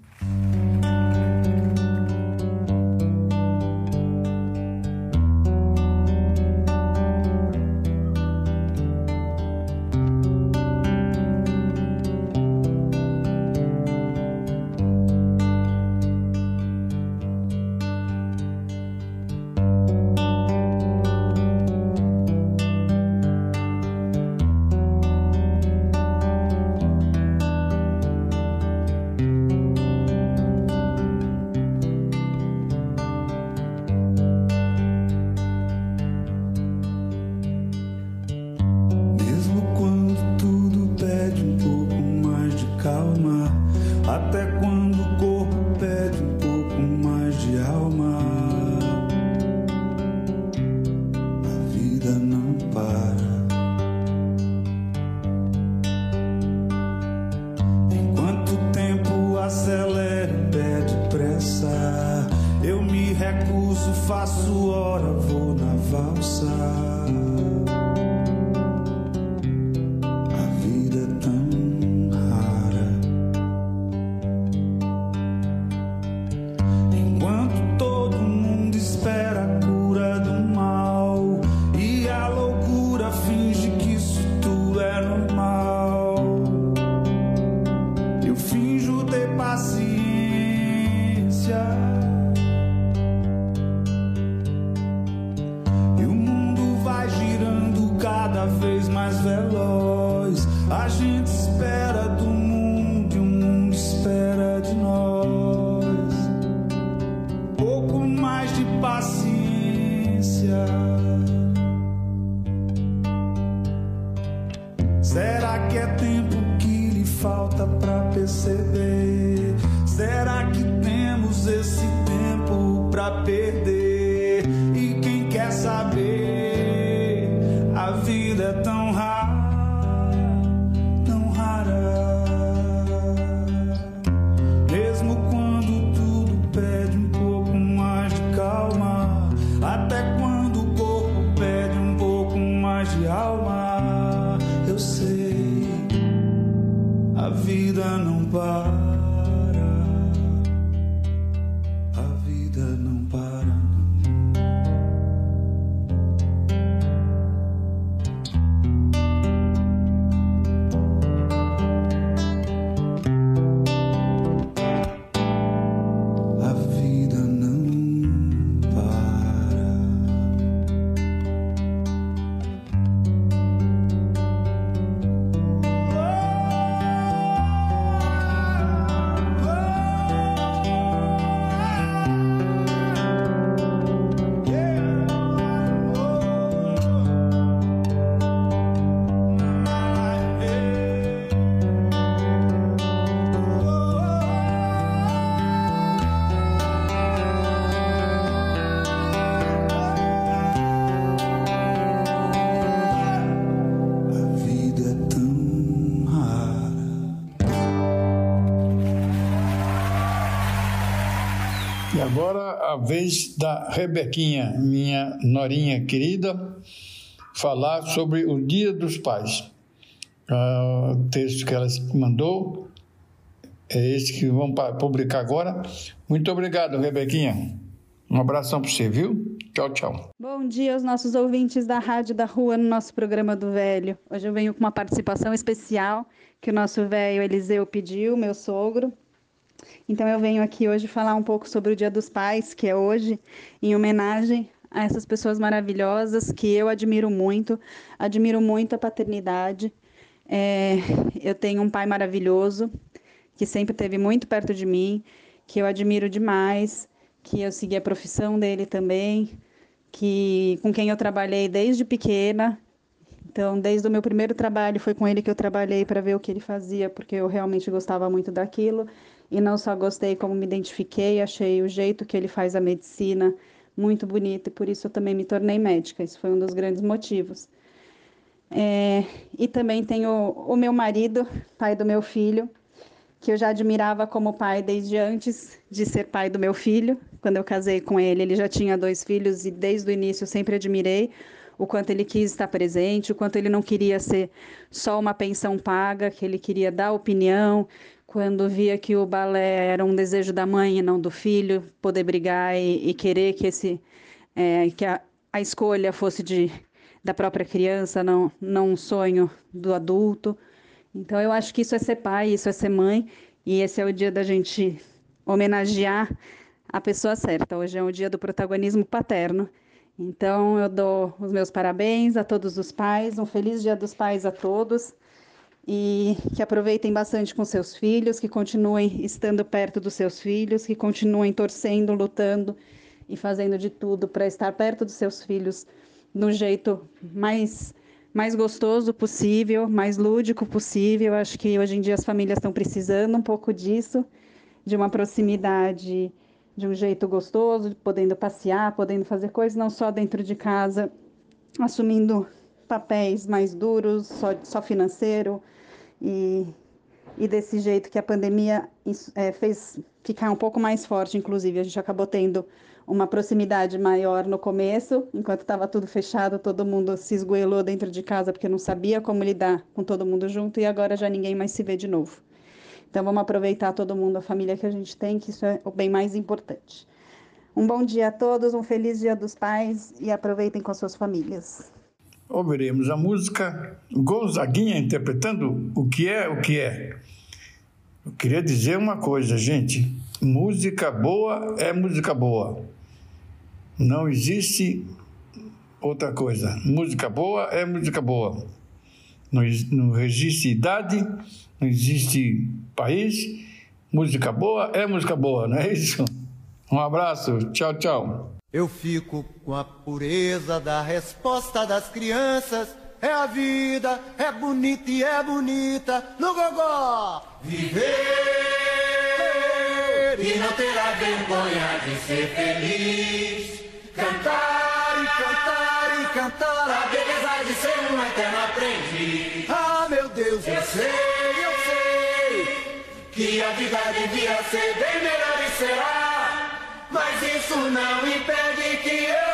A vez da Rebequinha, minha norinha querida, falar sobre o Dia dos Pais. Uh, o texto que ela mandou é esse que vamos publicar agora. Muito obrigado, Rebequinha. Um abração para você, viu? Tchau, tchau. Bom dia aos nossos ouvintes da Rádio da Rua no nosso programa do Velho. Hoje eu venho com uma participação especial que o nosso velho Eliseu pediu, meu sogro. Então eu venho aqui hoje falar um pouco sobre o Dia dos Pais, que é hoje, em homenagem a essas pessoas maravilhosas que eu admiro muito, admiro muito a paternidade. É, eu tenho um pai maravilhoso que sempre esteve muito perto de mim, que eu admiro demais, que eu segui a profissão dele também, que com quem eu trabalhei desde pequena. Então, desde o meu primeiro trabalho foi com ele que eu trabalhei para ver o que ele fazia, porque eu realmente gostava muito daquilo. E não só gostei, como me identifiquei, achei o jeito que ele faz a medicina muito bonito e por isso eu também me tornei médica. Isso foi um dos grandes motivos. É, e também tenho o meu marido, pai do meu filho, que eu já admirava como pai desde antes de ser pai do meu filho. Quando eu casei com ele, ele já tinha dois filhos e desde o início eu sempre admirei o quanto ele quis estar presente, o quanto ele não queria ser só uma pensão paga, que ele queria dar opinião, quando via que o balé era um desejo da mãe e não do filho, poder brigar e, e querer que esse é, que a, a escolha fosse de da própria criança, não, não um sonho do adulto. Então eu acho que isso é ser pai, isso é ser mãe, e esse é o dia da gente homenagear a pessoa certa. Hoje é o dia do protagonismo paterno. Então eu dou os meus parabéns a todos os pais, um feliz dia dos pais a todos e que aproveitem bastante com seus filhos, que continuem estando perto dos seus filhos, que continuem torcendo, lutando e fazendo de tudo para estar perto dos seus filhos no jeito mais mais gostoso possível, mais lúdico possível. Acho que hoje em dia as famílias estão precisando um pouco disso, de uma proximidade, de um jeito gostoso, podendo passear, podendo fazer coisas não só dentro de casa, assumindo papéis mais duros, só, só financeiro, e, e desse jeito que a pandemia é, fez ficar um pouco mais forte, inclusive. A gente acabou tendo uma proximidade maior no começo, enquanto estava tudo fechado, todo mundo se esgoelou dentro de casa porque não sabia como lidar com todo mundo junto e agora já ninguém mais se vê de novo. Então vamos aproveitar todo mundo, a família que a gente tem, que isso é o bem mais importante. Um bom dia a todos, um feliz Dia dos Pais e aproveitem com suas famílias. Ouviremos a música Gonzaguinha interpretando o que é o que é. Eu queria dizer uma coisa, gente. Música boa é música boa. Não existe outra coisa. Música boa é música boa. Não, não existe idade, não existe país. Música boa é música boa, não é isso? Um abraço, tchau, tchau. Eu fico com a pureza da resposta das crianças. É a vida, é bonita e é bonita no gogó. Viver e não terá vergonha de ser feliz. Cantar e cantar e cantar a beleza de ser um eterno aprendiz. Ah, meu Deus, eu, eu sei, eu sei que a vida devia ser bem melhor e será. Mas isso não impede que eu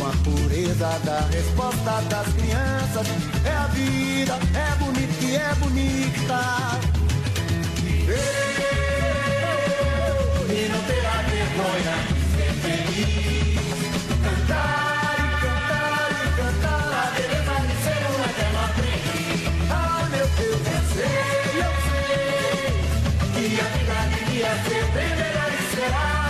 com a pureza da resposta das crianças. É a vida, é bonita e é bonita. E não terá vergonha de ser feliz. Cantar e cantar e cantar a beleza de ser um eterno aprendiz. Ah, meu Deus, eu sei, eu sei. E a vida devia ser melhor e será.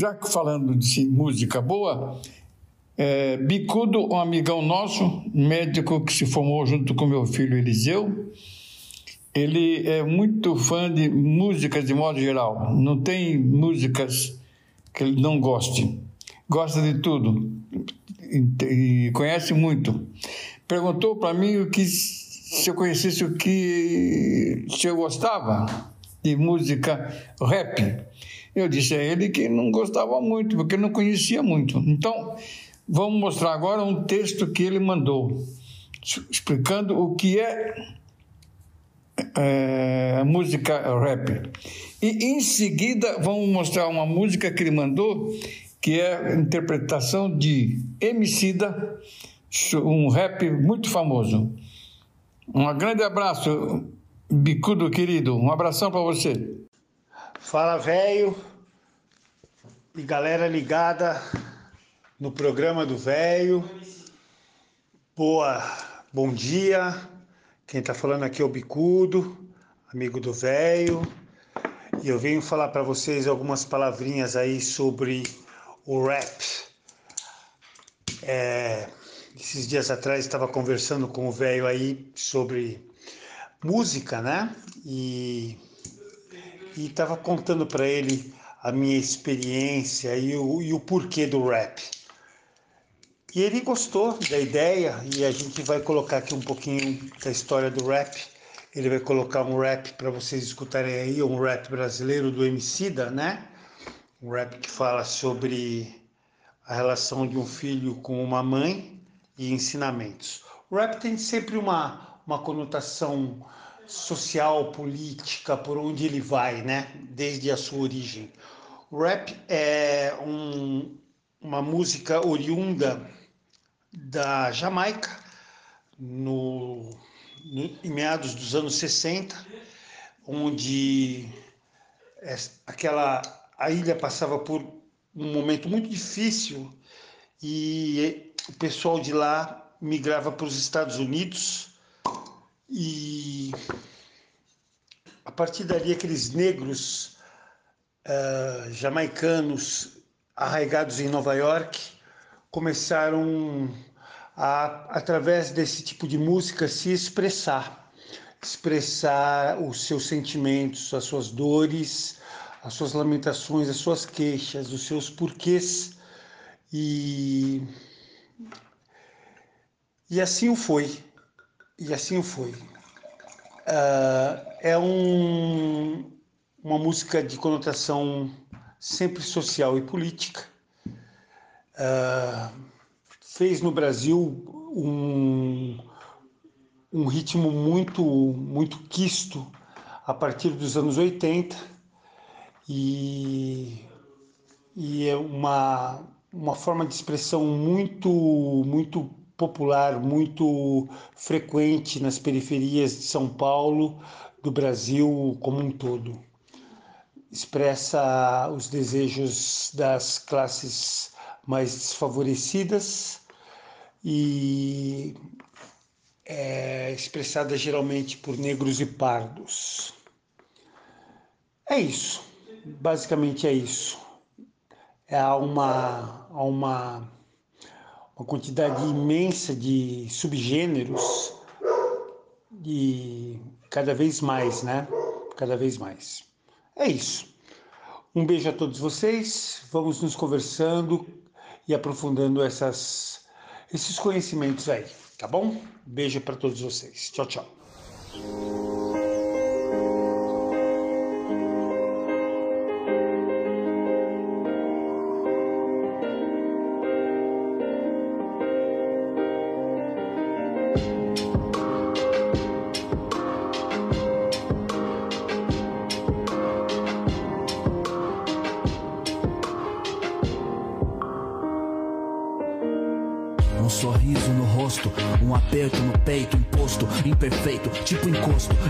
Já que falando de música boa, é, Bicudo, um amigão nosso, médico que se formou junto com meu filho Eliseu, ele é muito fã de músicas de modo geral. Não tem músicas que ele não goste. Gosta de tudo e conhece muito. Perguntou para mim o que se eu conhecesse o que se eu gostava de música rap. Eu disse a ele que não gostava muito, porque não conhecia muito. Então, vamos mostrar agora um texto que ele mandou, explicando o que é, é música rap. E em seguida, vamos mostrar uma música que ele mandou, que é a interpretação de Emicida, um rap muito famoso. Um grande abraço, Bicudo querido. Um abração para você. Fala, velho. E galera ligada no programa do velho. Boa, bom dia. Quem tá falando aqui é o Bicudo, amigo do velho. E eu venho falar para vocês algumas palavrinhas aí sobre o rap. É, esses dias atrás estava conversando com o velho aí sobre música, né? E e estava contando para ele a minha experiência e o, e o porquê do rap. E ele gostou da ideia e a gente vai colocar aqui um pouquinho da história do rap. Ele vai colocar um rap para vocês escutarem aí, um rap brasileiro do Emicida, né? Um rap que fala sobre a relação de um filho com uma mãe e ensinamentos. O rap tem sempre uma, uma conotação social, política, por onde ele vai, né? Desde a sua origem. O rap é um, uma música oriunda da Jamaica, no, no, em meados dos anos 60, onde aquela a ilha passava por um momento muito difícil e o pessoal de lá migrava para os Estados Unidos e a partir dali, aqueles negros uh, jamaicanos arraigados em Nova York começaram a, através desse tipo de música, se expressar, expressar os seus sentimentos, as suas dores, as suas lamentações, as suas queixas, os seus porquês. E, e assim o foi. E assim foi. Uh, é um, uma música de conotação sempre social e política. Uh, fez no Brasil um, um ritmo muito, muito quisto a partir dos anos 80 e, e é uma, uma forma de expressão muito, muito popular, muito frequente nas periferias de São Paulo, do Brasil como um todo. Expressa os desejos das classes mais desfavorecidas e é expressada geralmente por negros e pardos. É isso, basicamente é isso. É, há uma, há uma uma quantidade imensa de subgêneros e cada vez mais, né? Cada vez mais. É isso. Um beijo a todos vocês. Vamos nos conversando e aprofundando essas, esses conhecimentos aí, tá bom? Beijo para todos vocês. Tchau, tchau.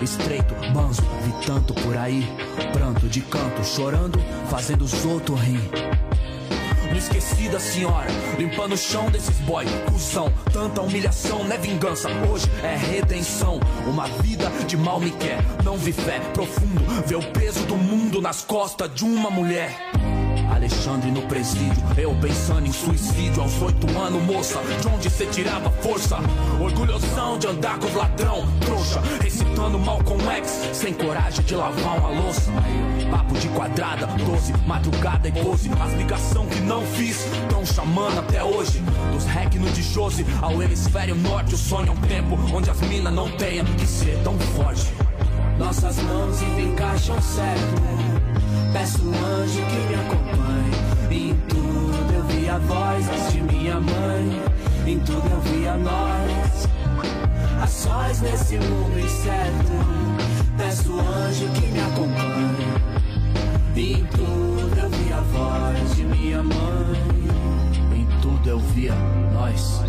Estreito, manso, vi tanto por aí, pranto de canto, chorando, fazendo os outros rir. Me esqueci da senhora, limpando o chão desses boy, cuzão. Tanta humilhação não é vingança, hoje é redenção. Uma vida de mal me quer, não vi fé profundo, vê o peso do mundo nas costas de uma mulher Alexandre no presídio, eu pensando em suicídio aos oito anos, moça. De onde cê tirava força? Orgulhosão de andar com ladrão, trouxa. Recitando mal com ex, sem coragem de lavar uma louça. Papo de quadrada, doze, madrugada e pose. As ligação que não fiz, tão chamando até hoje. Dos rec no de Jose ao hemisfério norte, o sonho é um tempo onde as minas não tenham que ser tão forte. Nossas mãos encaixam certo. Peço um anjo que me acompanhe. De minha mãe. Em tudo eu vi a nós. A sós nesse mundo incerto. Peço anjo que me acompanhe. Em tudo eu vi a voz de minha mãe. Em tudo eu via nós.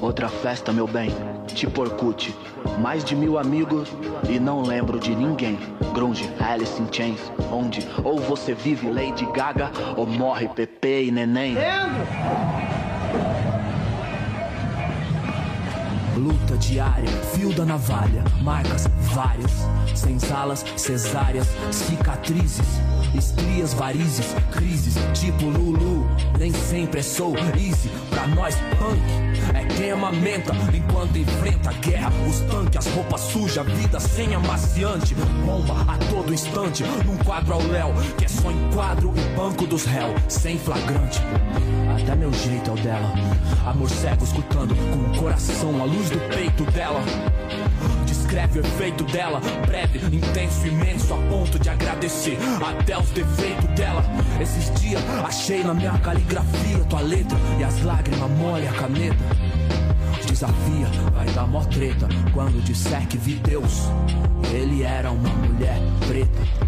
Outra festa, meu bem, tipo Orkut. Mais de mil amigos e não lembro de ninguém. Grunge, Alice in Chains, onde ou você vive Lady Gaga ou morre Pepe e Neném. Luta diária, fio da navalha, marcas várias, senzalas, cesáreas, cicatrizes, estrias, varizes, crises, tipo Lulu. Nem sempre é soul easy, pra nós punk é quem amamenta enquanto enfrenta a guerra. Os tanques, as roupas sujas, vida sem amaciante, bomba a todo instante, num quadro ao léu, que é só enquadro e banco dos réus, sem flagrante. Até meu jeito é o dela, amor cego escutando com o coração a luz do peito dela. Descreve o efeito dela, breve, intenso, imenso, a ponto de agradecer até os defeitos dela. Esses dias achei na minha caligrafia tua letra e as lágrimas molham a caneta. Desafia, vai dar mó treta quando disser que vi Deus. Ele era uma mulher preta.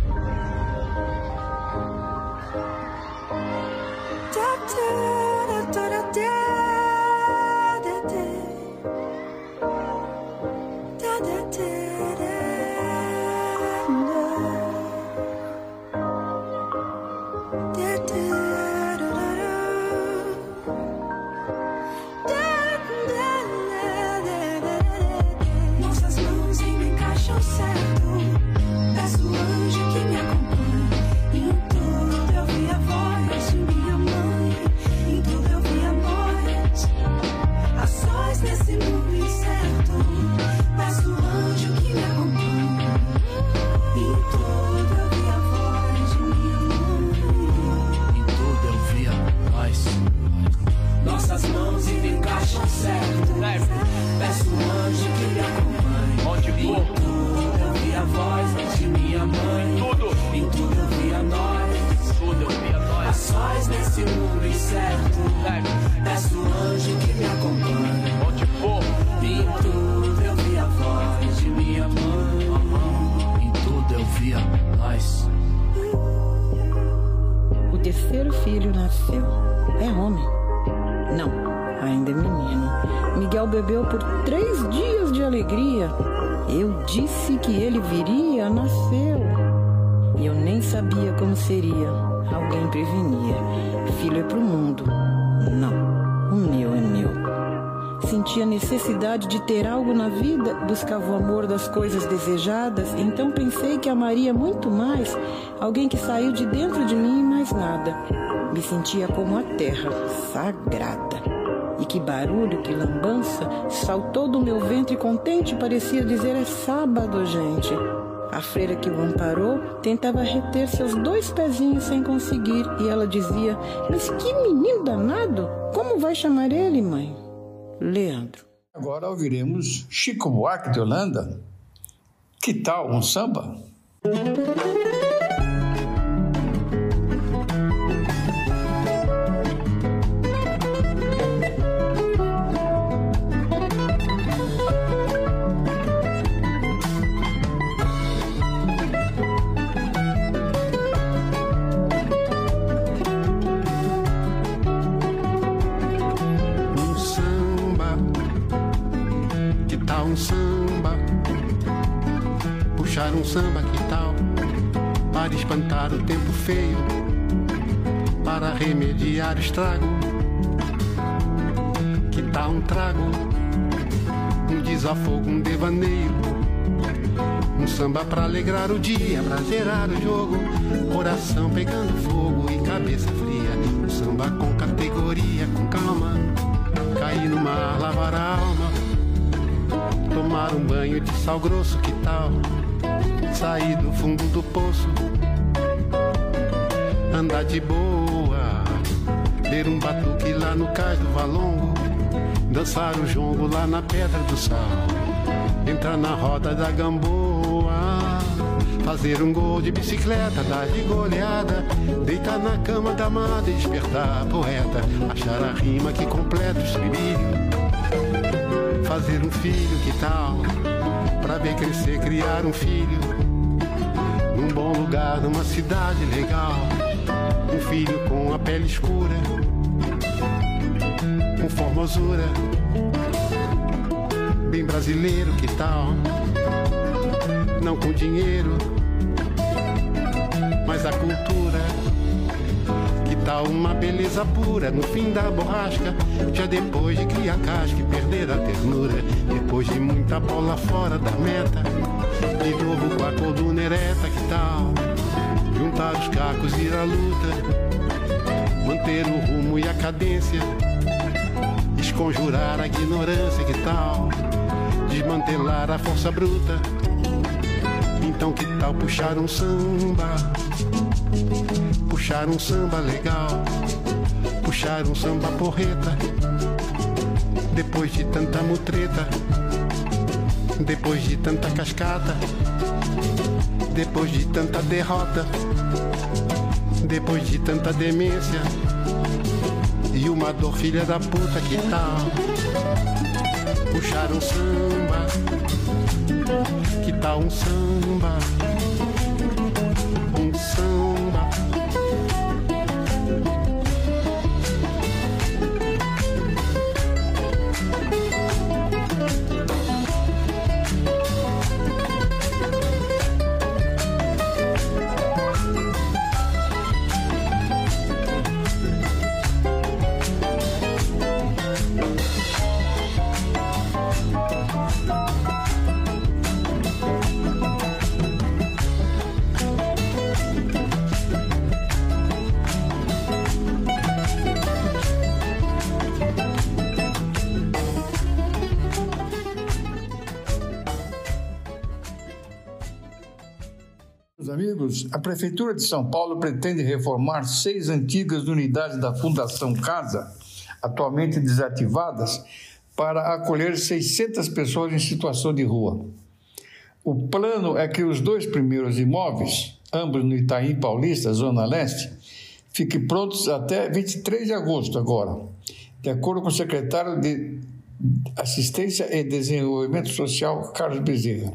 Nossas mãos encaixam certo. Peço disse que ele viria, nasceu. E eu nem sabia como seria. Alguém prevenia. Filho é pro mundo. Não, o meu é meu. Sentia necessidade de ter algo na vida, buscava o amor das coisas desejadas, então pensei que amaria muito mais alguém que saiu de dentro de mim e mais nada. Me sentia como a terra, sagrada. E que barulho, que lambança, saltou do meu ventre contente, parecia dizer: é sábado, gente. A freira que o amparou tentava reter seus dois pezinhos sem conseguir, e ela dizia: Mas que menino danado! Como vai chamar ele, mãe? Leandro. Agora ouviremos Chico Buarque de Holanda. Que tal um samba? Um samba, que tal? Para espantar o tempo feio, para remediar o estrago. Que tal um trago? Um desafogo, um devaneio. Um samba pra alegrar o dia, pra zerar o jogo. coração pegando fogo e cabeça fria. Um samba com categoria, com calma. Cair no mar, lavar a alma. Tomar um banho de sal grosso, que tal? Sair do fundo do poço. Andar de boa. Ter um batuque lá no cais do Valongo. Dançar o jongo lá na Pedra do Sal. Entrar na roda da gamboa Fazer um gol de bicicleta, dar de goleada Deitar na cama da amada e despertar poeta Achar a rima que completa o estribilho Fazer um filho, que tal? Pra ver crescer, criar um filho lugar, numa cidade legal Um filho com a pele escura Com formosura Bem brasileiro, que tal? Não com dinheiro mas a cultura. Que tal uma beleza pura no fim da borrasca? Já depois de criar casca e perder a ternura. Depois de muita bola fora da meta. De novo com a coluna ereta, que tal? Os cacos e ir à luta. Manter o rumo e a cadência. Esconjurar a ignorância, que tal? Desmantelar a força bruta então que tal puxar um samba? Puxar um samba legal, puxar um samba porreta. Depois de tanta mutreta, depois de tanta cascata, depois de tanta derrota, depois de tanta demência e uma dor filha da puta que tal puxar um samba que tal um samba? Amigos, a Prefeitura de São Paulo pretende reformar seis antigas unidades da Fundação Casa, atualmente desativadas, para acolher 600 pessoas em situação de rua. O plano é que os dois primeiros imóveis, ambos no Itaim Paulista, Zona Leste, fiquem prontos até 23 de agosto agora, de acordo com o secretário de Assistência e Desenvolvimento Social, Carlos Bezerra.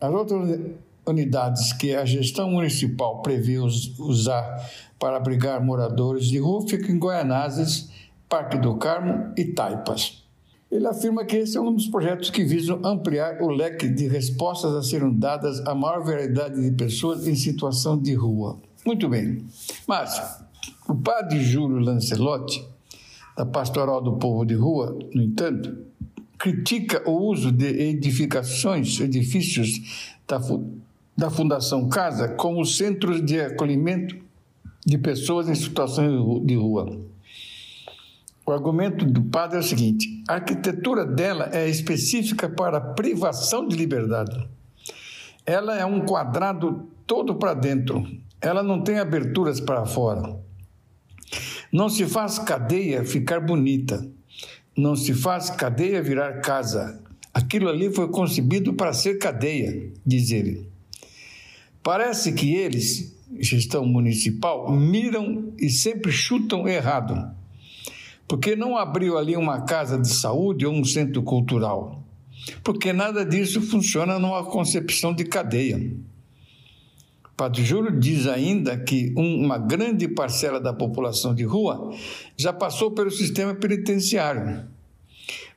As outras unidades que a gestão municipal prevê usar para abrigar moradores de rua ficam em Goianazes, Parque do Carmo e Taipas. Ele afirma que esse é um dos projetos que visam ampliar o leque de respostas a serem dadas à maior variedade de pessoas em situação de rua. Muito bem. Márcio, o padre Júlio Lancelotti, da Pastoral do Povo de Rua, no entanto, critica o uso de edificações, edifícios da da Fundação Casa como centros de acolhimento de pessoas em situação de rua. O argumento do padre é o seguinte: a arquitetura dela é específica para privação de liberdade. Ela é um quadrado todo para dentro. Ela não tem aberturas para fora. Não se faz cadeia ficar bonita. Não se faz cadeia virar casa. Aquilo ali foi concebido para ser cadeia, diz ele. Parece que eles, gestão municipal, miram e sempre chutam errado, porque não abriu ali uma casa de saúde ou um centro cultural, porque nada disso funciona numa concepção de cadeia. Padre Júlio diz ainda que uma grande parcela da população de rua já passou pelo sistema penitenciário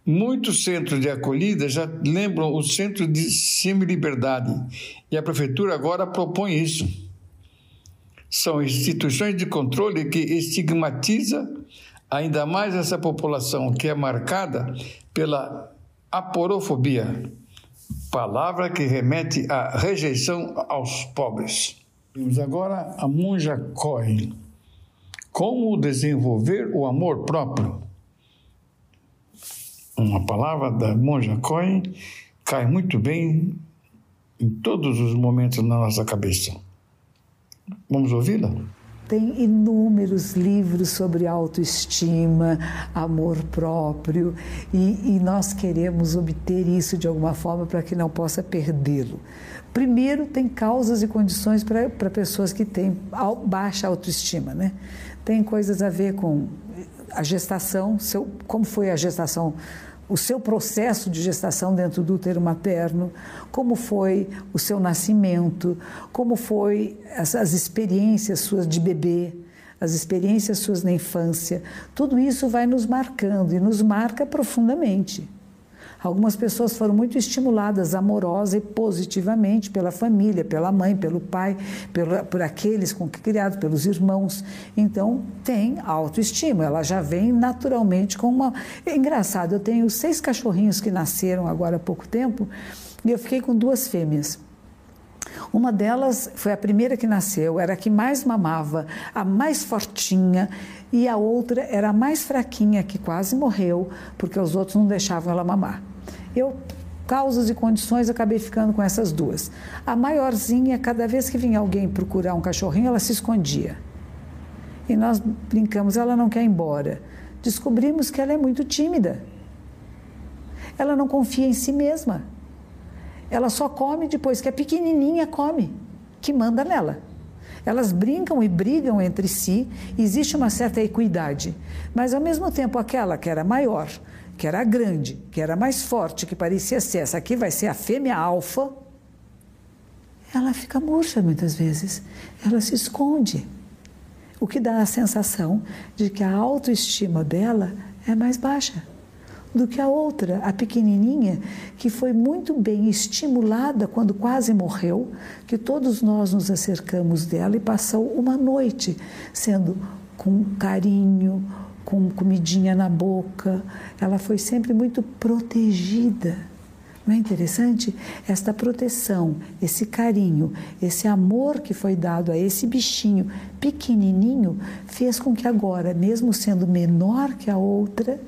Muitos centros de acolhida já lembram o centro de semi-liberdade e a prefeitura agora propõe isso. São instituições de controle que estigmatiza ainda mais essa população que é marcada pela aporofobia, palavra que remete à rejeição aos pobres. Temos agora a Monja Coy. Como desenvolver o amor próprio? Uma palavra da Monja Coy cai muito bem em todos os momentos na nossa cabeça. Vamos ouvi-la? Tem inúmeros livros sobre autoestima, amor próprio, e, e nós queremos obter isso de alguma forma para que não possa perdê-lo. Primeiro, tem causas e condições para pessoas que têm baixa autoestima, né? Tem coisas a ver com a gestação, seu, como foi a gestação o seu processo de gestação dentro do útero materno, como foi o seu nascimento, como foi as, as experiências suas de bebê, as experiências suas na infância. Tudo isso vai nos marcando e nos marca profundamente. Algumas pessoas foram muito estimuladas amorosa e positivamente pela família, pela mãe, pelo pai, pelo, por aqueles com que criados, pelos irmãos. Então, tem autoestima, ela já vem naturalmente com uma. É engraçado, eu tenho seis cachorrinhos que nasceram agora há pouco tempo e eu fiquei com duas fêmeas. Uma delas foi a primeira que nasceu, era a que mais mamava, a mais fortinha, e a outra era a mais fraquinha, que quase morreu, porque os outros não deixavam ela mamar. Eu, causas e condições, acabei ficando com essas duas. A maiorzinha, cada vez que vinha alguém procurar um cachorrinho, ela se escondia. E nós brincamos, ela não quer ir embora. Descobrimos que ela é muito tímida. Ela não confia em si mesma. Ela só come depois que a pequenininha come, que manda nela. Elas brincam e brigam entre si, existe uma certa equidade, mas ao mesmo tempo aquela que era maior que era grande, que era mais forte, que parecia ser essa aqui vai ser a fêmea alfa, ela fica murcha muitas vezes, ela se esconde. O que dá a sensação de que a autoestima dela é mais baixa do que a outra, a pequenininha, que foi muito bem estimulada quando quase morreu, que todos nós nos acercamos dela e passou uma noite sendo com carinho, com comidinha na boca, ela foi sempre muito protegida. Não é interessante? Esta proteção, esse carinho, esse amor que foi dado a esse bichinho pequenininho fez com que agora, mesmo sendo menor que a outra,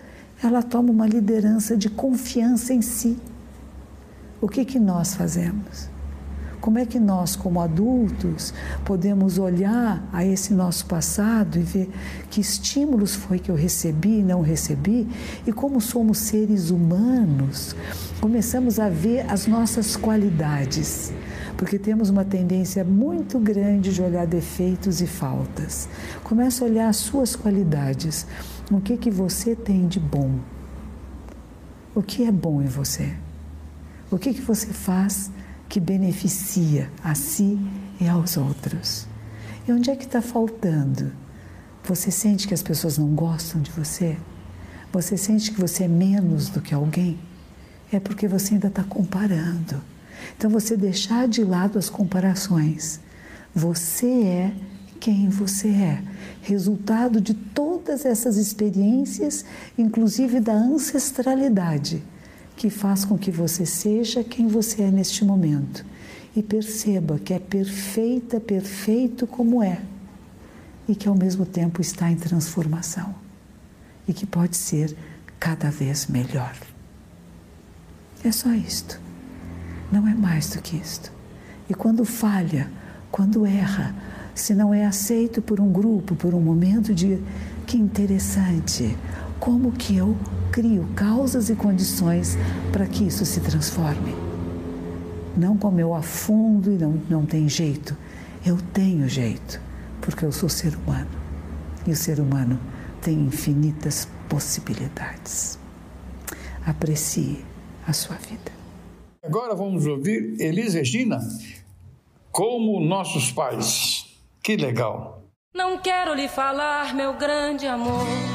ela tome uma liderança de confiança em si. O que, que nós fazemos? Como é que nós, como adultos, podemos olhar a esse nosso passado e ver que estímulos foi que eu recebi e não recebi? E como somos seres humanos, começamos a ver as nossas qualidades porque temos uma tendência muito grande de olhar defeitos e faltas. Começa a olhar as suas qualidades. O que que você tem de bom? O que é bom em você? O que que você faz que beneficia a si e aos outros. E onde é que está faltando? Você sente que as pessoas não gostam de você? Você sente que você é menos do que alguém? É porque você ainda está comparando. Então, você deixar de lado as comparações. Você é quem você é, resultado de todas essas experiências, inclusive da ancestralidade que faz com que você seja quem você é neste momento e perceba que é perfeita, perfeito como é e que ao mesmo tempo está em transformação e que pode ser cada vez melhor. É só isto. Não é mais do que isto. E quando falha, quando erra, se não é aceito por um grupo, por um momento de que interessante, como que eu crio causas e condições para que isso se transforme. Não como eu afundo e não, não tem jeito. Eu tenho jeito, porque eu sou ser humano. E o ser humano tem infinitas possibilidades. Aprecie a sua vida. Agora vamos ouvir Elis Regina, como nossos pais. Que legal! Não quero lhe falar, meu grande amor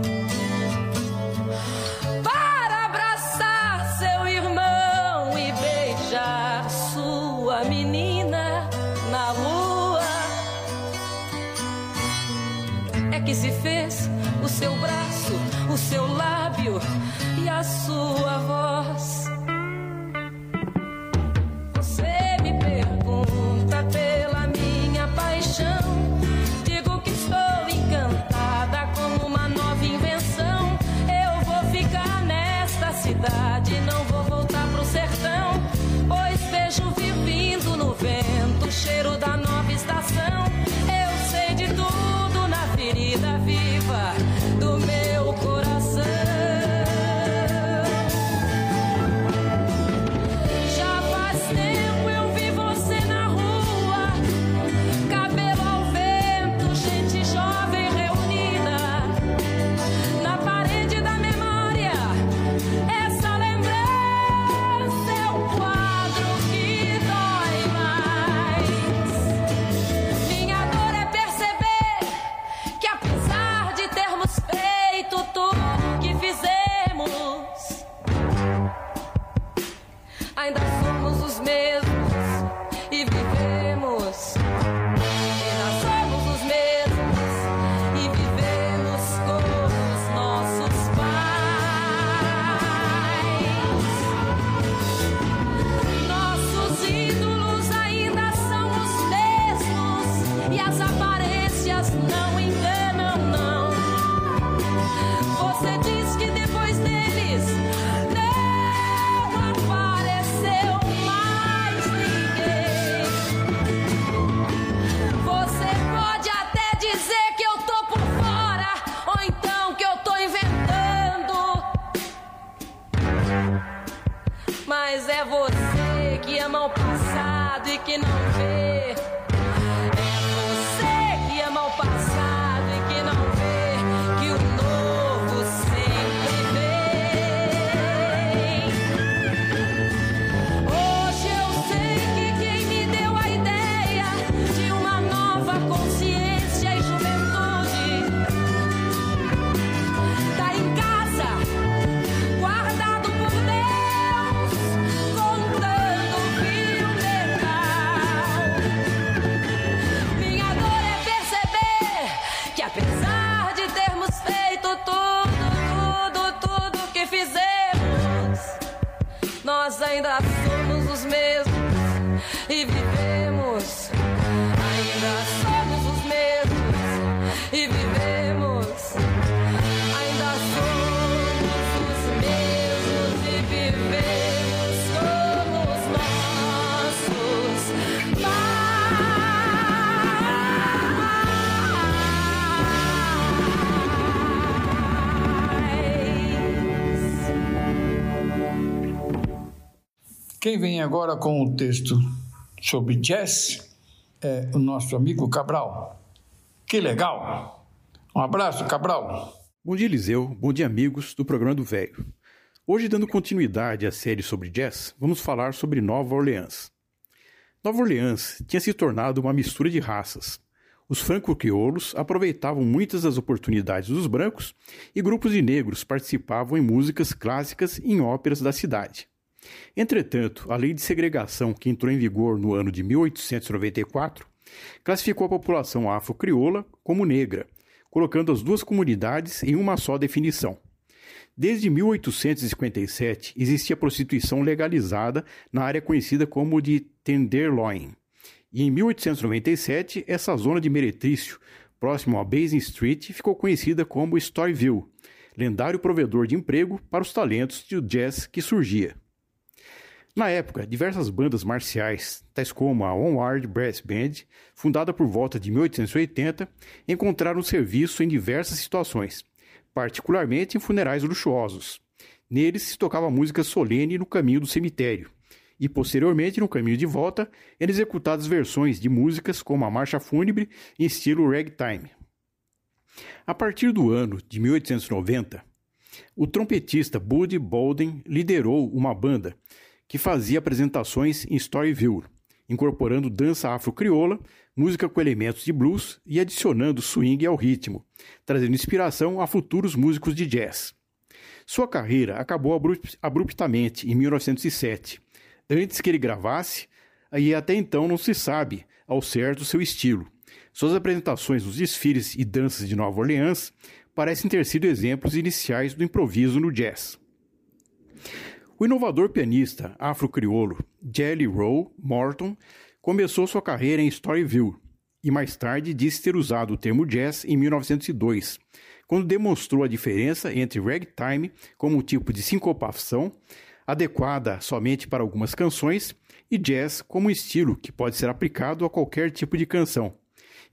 O seu braço, o seu lábio e a sua voz. Passado e que não vê. Nós Quem vem agora com o texto sobre jazz é o nosso amigo Cabral. Que legal! Um abraço, Cabral. Bom dia, Eliseu. Bom dia, amigos do programa do Velho. Hoje, dando continuidade à série sobre jazz, vamos falar sobre Nova Orleans. Nova Orleans tinha se tornado uma mistura de raças. Os franco-crioulos aproveitavam muitas das oportunidades dos brancos e grupos de negros participavam em músicas clássicas e em óperas da cidade. Entretanto, a lei de segregação que entrou em vigor no ano de 1894 classificou a população afro-crioula como negra, colocando as duas comunidades em uma só definição. Desde 1857 existia prostituição legalizada na área conhecida como de Tenderloin. E em 1897, essa zona de meretrício, próximo a Basin Street, ficou conhecida como Storyville, lendário provedor de emprego para os talentos de jazz que surgia. Na época, diversas bandas marciais, tais como a Onward Brass Band, fundada por volta de 1880, encontraram serviço em diversas situações, particularmente em funerais luxuosos. Neles se tocava música solene no caminho do cemitério, e posteriormente, no caminho de volta, eram executadas versões de músicas como a marcha fúnebre em estilo ragtime. A partir do ano de 1890, o trompetista Buddy Bolden liderou uma banda que fazia apresentações em Storyville, incorporando dança afro-crioula, música com elementos de blues e adicionando swing ao ritmo, trazendo inspiração a futuros músicos de jazz. Sua carreira acabou abruptamente em 1907, antes que ele gravasse, e até então não se sabe ao certo seu estilo. Suas apresentações nos desfiles e danças de Nova Orleans parecem ter sido exemplos iniciais do improviso no jazz. O inovador pianista afro-criolo Jelly Roll Morton começou sua carreira em Storyville e mais tarde disse ter usado o termo jazz em 1902, quando demonstrou a diferença entre ragtime como um tipo de sincopação adequada somente para algumas canções e jazz como um estilo que pode ser aplicado a qualquer tipo de canção,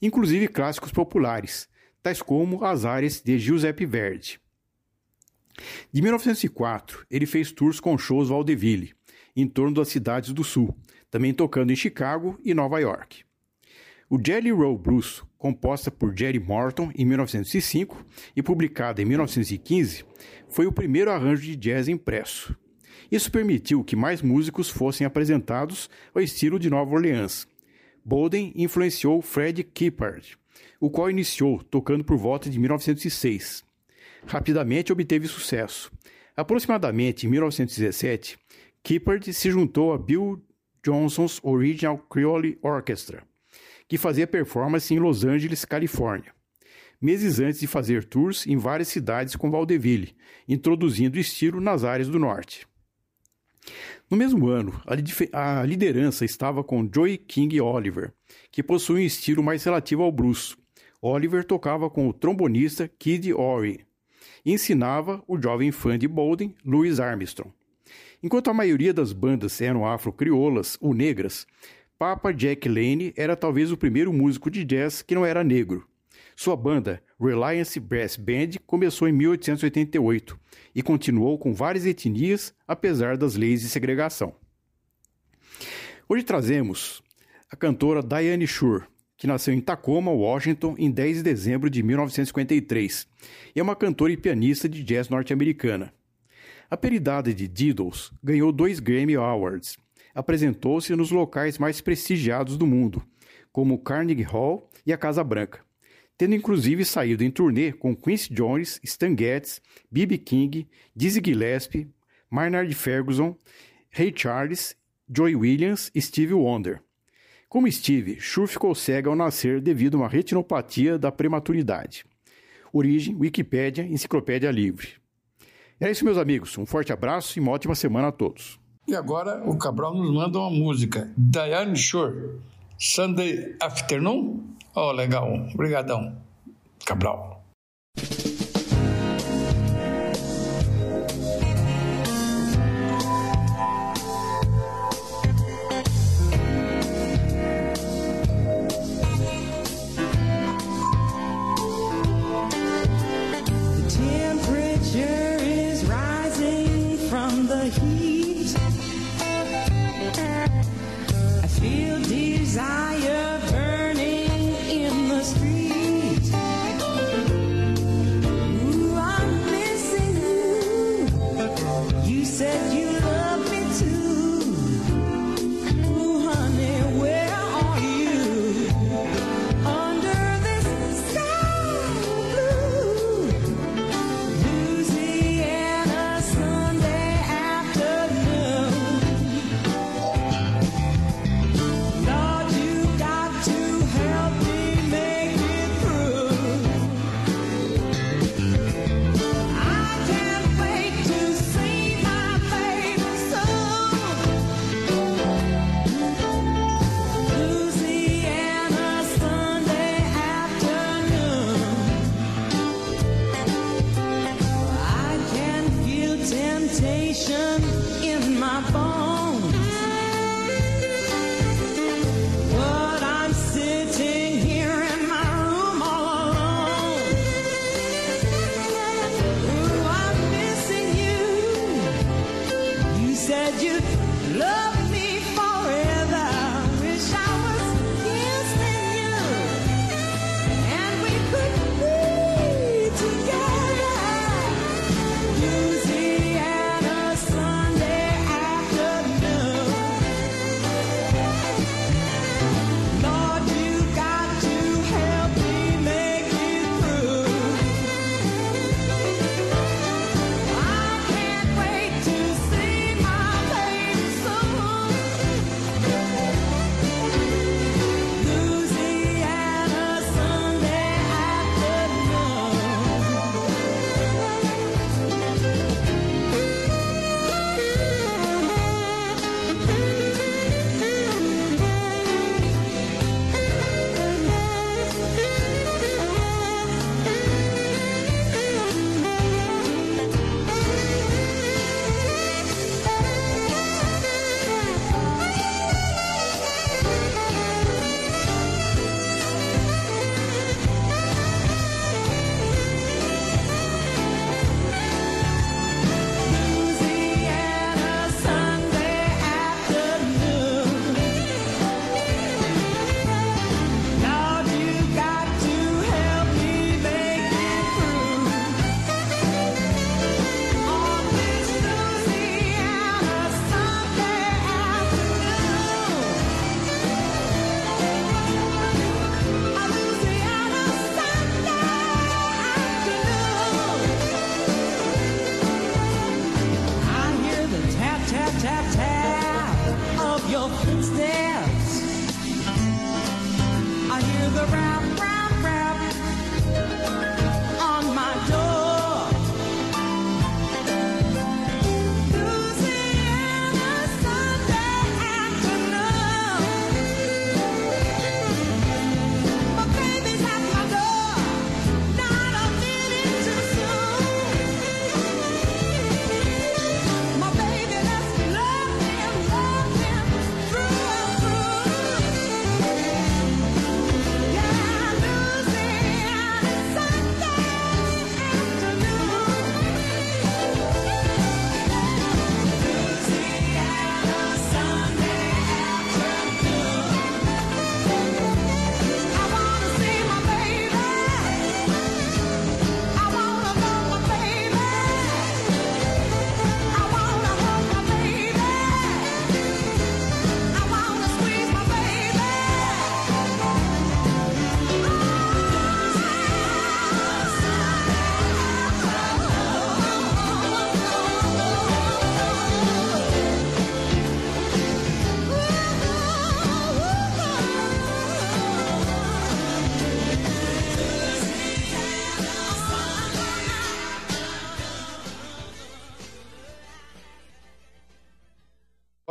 inclusive clássicos populares, tais como as áreas de Giuseppe Verdi. De 1904, ele fez tours com shows vaudeville, em torno das cidades do Sul, também tocando em Chicago e Nova York. O Jelly Roll Blues, composta por Jerry Morton em 1905 e publicada em 1915, foi o primeiro arranjo de jazz impresso. Isso permitiu que mais músicos fossem apresentados ao estilo de Nova Orleans. Bolden influenciou Fred Kippard, o qual iniciou tocando por volta de 1906 rapidamente obteve sucesso. Aproximadamente em 1917, Kippard se juntou a Bill Johnson's Original Creole Orchestra, que fazia performance em Los Angeles, Califórnia, meses antes de fazer tours em várias cidades com vaudeville, introduzindo o estilo nas áreas do norte. No mesmo ano, a liderança estava com Joey King Oliver, que possui um estilo mais relativo ao blues. Oliver tocava com o trombonista Kid Ory, ensinava o jovem fã de Bolden, Louis Armstrong. Enquanto a maioria das bandas eram afro-crioulas ou negras, Papa Jack Lane era talvez o primeiro músico de jazz que não era negro. Sua banda, Reliance Brass Band, começou em 1888 e continuou com várias etnias, apesar das leis de segregação. Hoje trazemos a cantora Diane Shore, que nasceu em Tacoma, Washington, em 10 de dezembro de 1953, e é uma cantora e pianista de jazz norte-americana. Apelidada de Diddles, ganhou dois Grammy Awards. Apresentou-se nos locais mais prestigiados do mundo, como Carnegie Hall e a Casa Branca, tendo inclusive saído em turnê com Quincy Jones, Stan Getz, B.B. King, Dizzy Gillespie, Maynard Ferguson, Ray Charles, Joy Williams e Stevie Wonder. Como Steve, Shure ficou cega ao nascer devido a uma retinopatia da prematuridade. Origem, Wikipédia, Enciclopédia Livre. É isso, meus amigos. Um forte abraço e uma ótima semana a todos. E agora o Cabral nos manda uma música. Diane Shore, Sunday Afternoon. Oh, legal. Obrigadão, Cabral. said you'd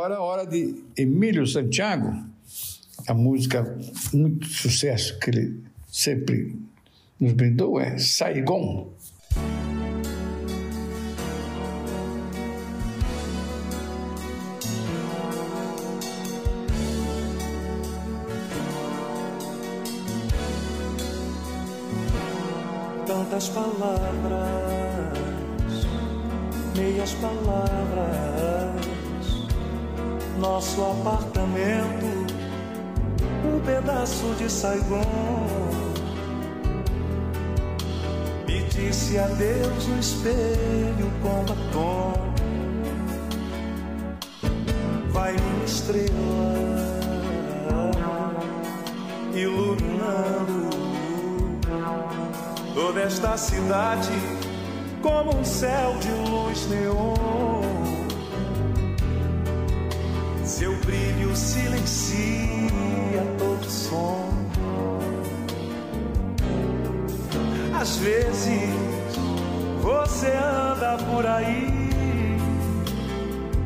Agora a hora de Emílio Santiago, a música muito sucesso que ele sempre nos brindou é Saigon. Tantas palavras, meias palavras, nosso apartamento, um pedaço de Saigon disse adeus no espelho com batom. Vai minha estrela iluminando toda esta cidade como um céu de luz neon. Brilho silencia todo som. Às vezes você anda por aí,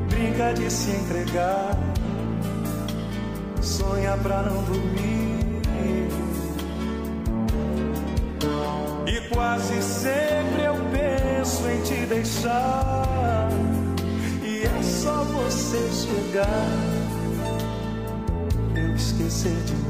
brinca de se entregar, sonha pra não dormir. E quase sempre eu penso em te deixar, e é só você chegar, eu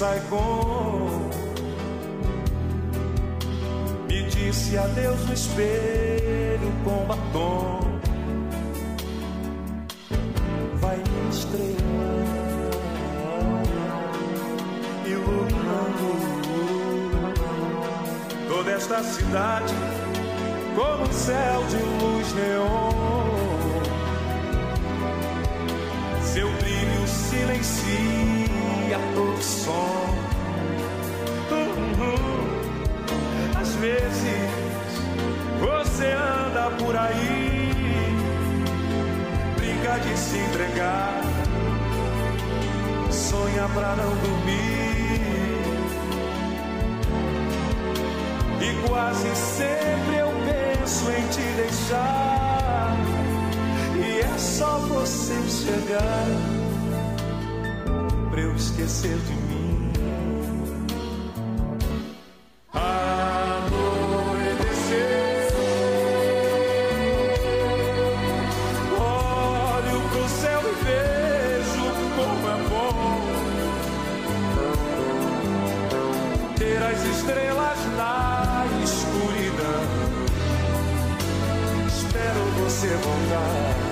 Saigon. Me disse adeus no espelho com batom. De se entregar, sonha pra não dormir. E quase sempre eu penso em te deixar. E é só você chegar pra eu esquecer de mim. Estrelas na escuridão. Espero você voltar.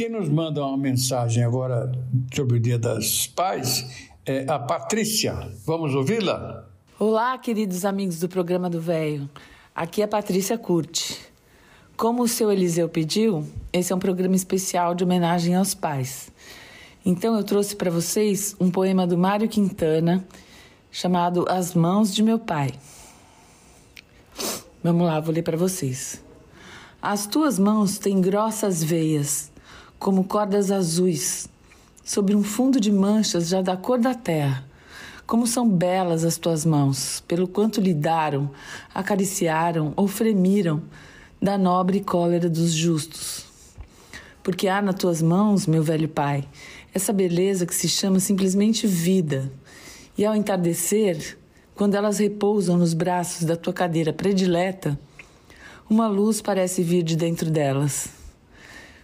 Quem nos manda uma mensagem agora sobre o Dia das Pais é a Patrícia. Vamos ouvi-la? Olá, queridos amigos do programa do Velho. Aqui é Patrícia Curti. Como o seu Eliseu pediu, esse é um programa especial de homenagem aos pais. Então eu trouxe para vocês um poema do Mário Quintana chamado As Mãos de Meu Pai. Vamos lá, vou ler para vocês. As tuas mãos têm grossas veias, como cordas azuis, sobre um fundo de manchas já da cor da terra. Como são belas as tuas mãos, pelo quanto lidaram, acariciaram ou fremiram da nobre cólera dos justos. Porque há nas tuas mãos, meu velho pai, essa beleza que se chama simplesmente vida. E ao entardecer, quando elas repousam nos braços da tua cadeira predileta, uma luz parece vir de dentro delas.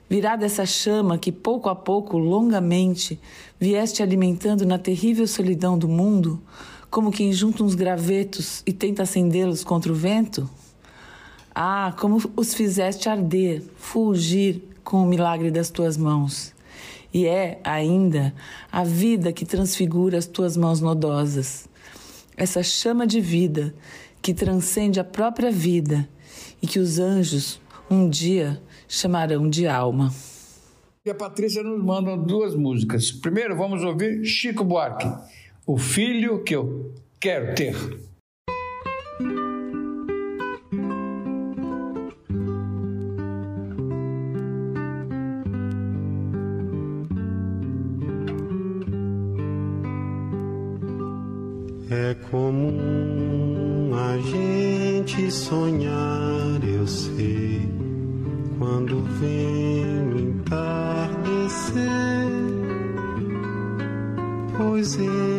Virá dessa chama que pouco a pouco, longamente, vieste alimentando na terrível solidão do mundo, como quem junta uns gravetos e tenta acendê-los contra o vento? Ah, como os fizeste arder, fulgir com o milagre das tuas mãos. E é, ainda, a vida que transfigura as tuas mãos nodosas. Essa chama de vida que transcende a própria vida e que os anjos um dia chamarão de alma. E a Patrícia nos manda duas músicas. Primeiro vamos ouvir Chico Buarque, O Filho que eu quero ter. É comum a gente sonhar, eu sei, quando vem entardecer, pois eu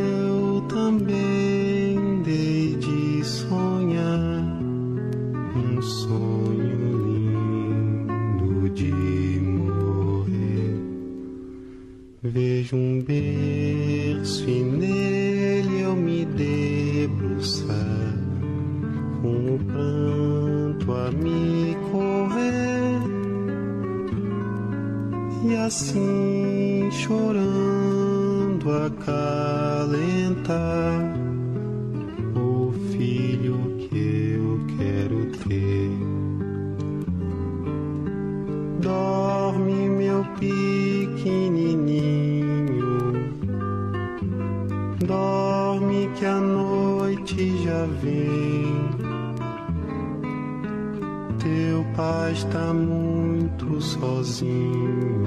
Dorme, meu pequenininho, dorme que a noite já vem. Teu pai está muito sozinho,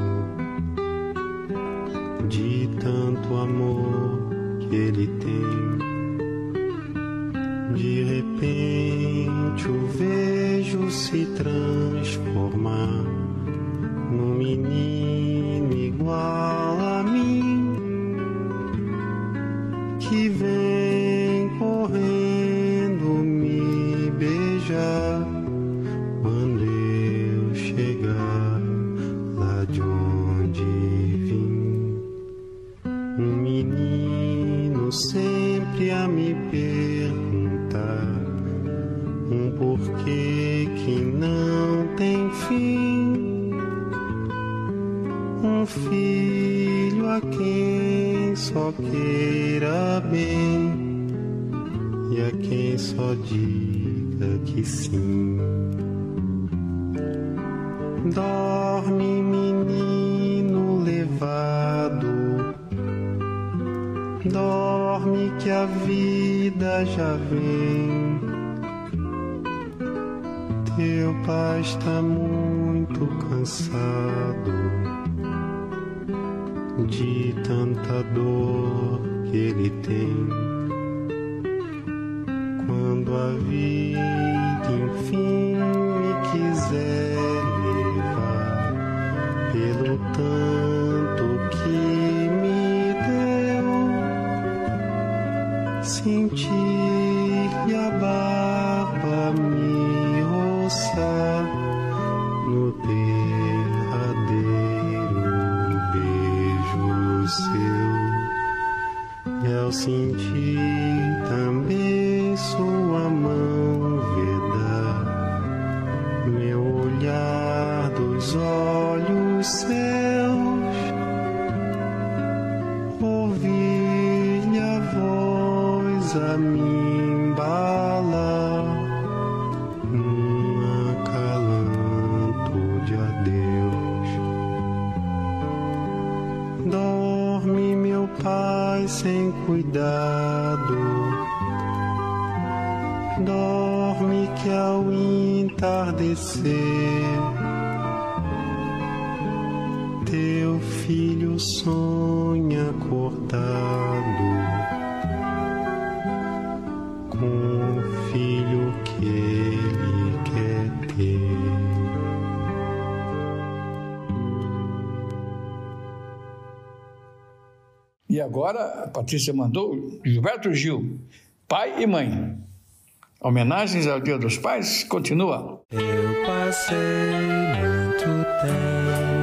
de tanto amor que ele tem. De repente o vejo se transformar menino agora a Patrícia mandou Gilberto Gil, pai e mãe. Homenagens ao Dia dos Pais continua. Eu passei muito tempo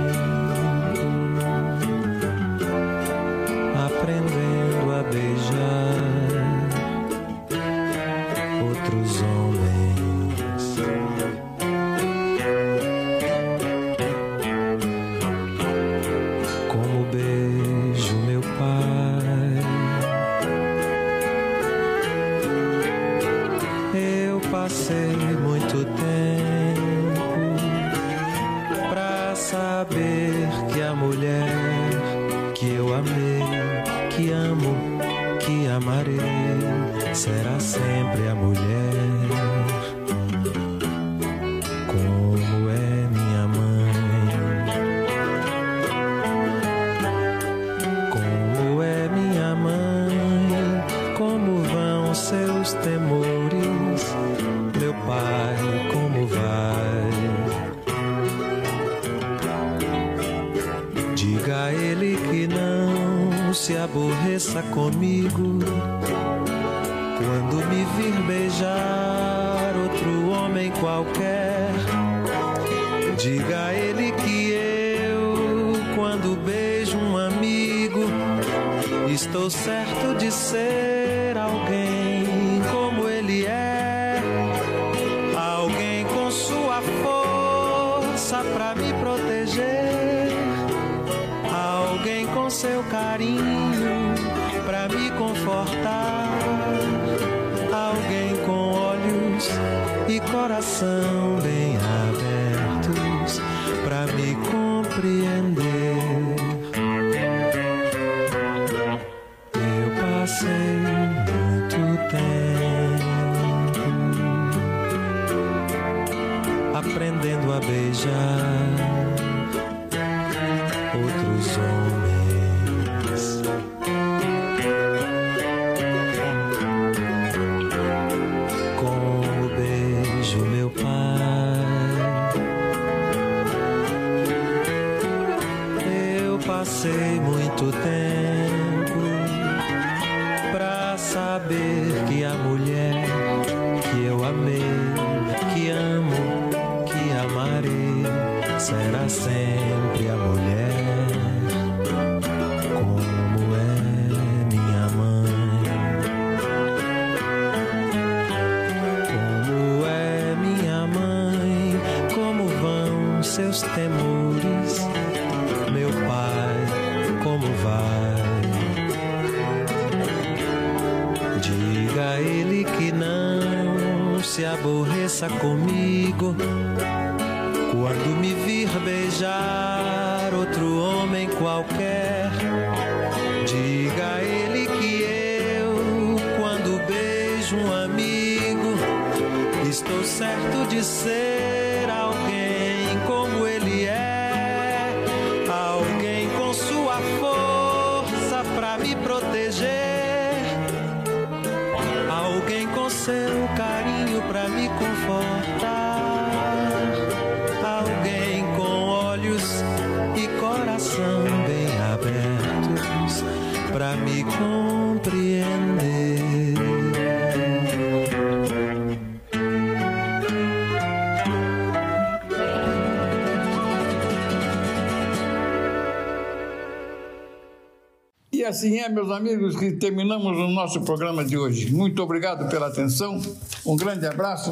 assim é, meus amigos, que terminamos o nosso programa de hoje. Muito obrigado pela atenção, um grande abraço,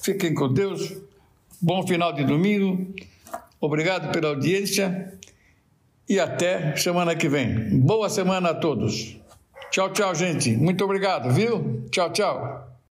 fiquem com Deus, bom final de domingo, obrigado pela audiência e até semana que vem. Boa semana a todos. Tchau, tchau, gente. Muito obrigado, viu? Tchau, tchau.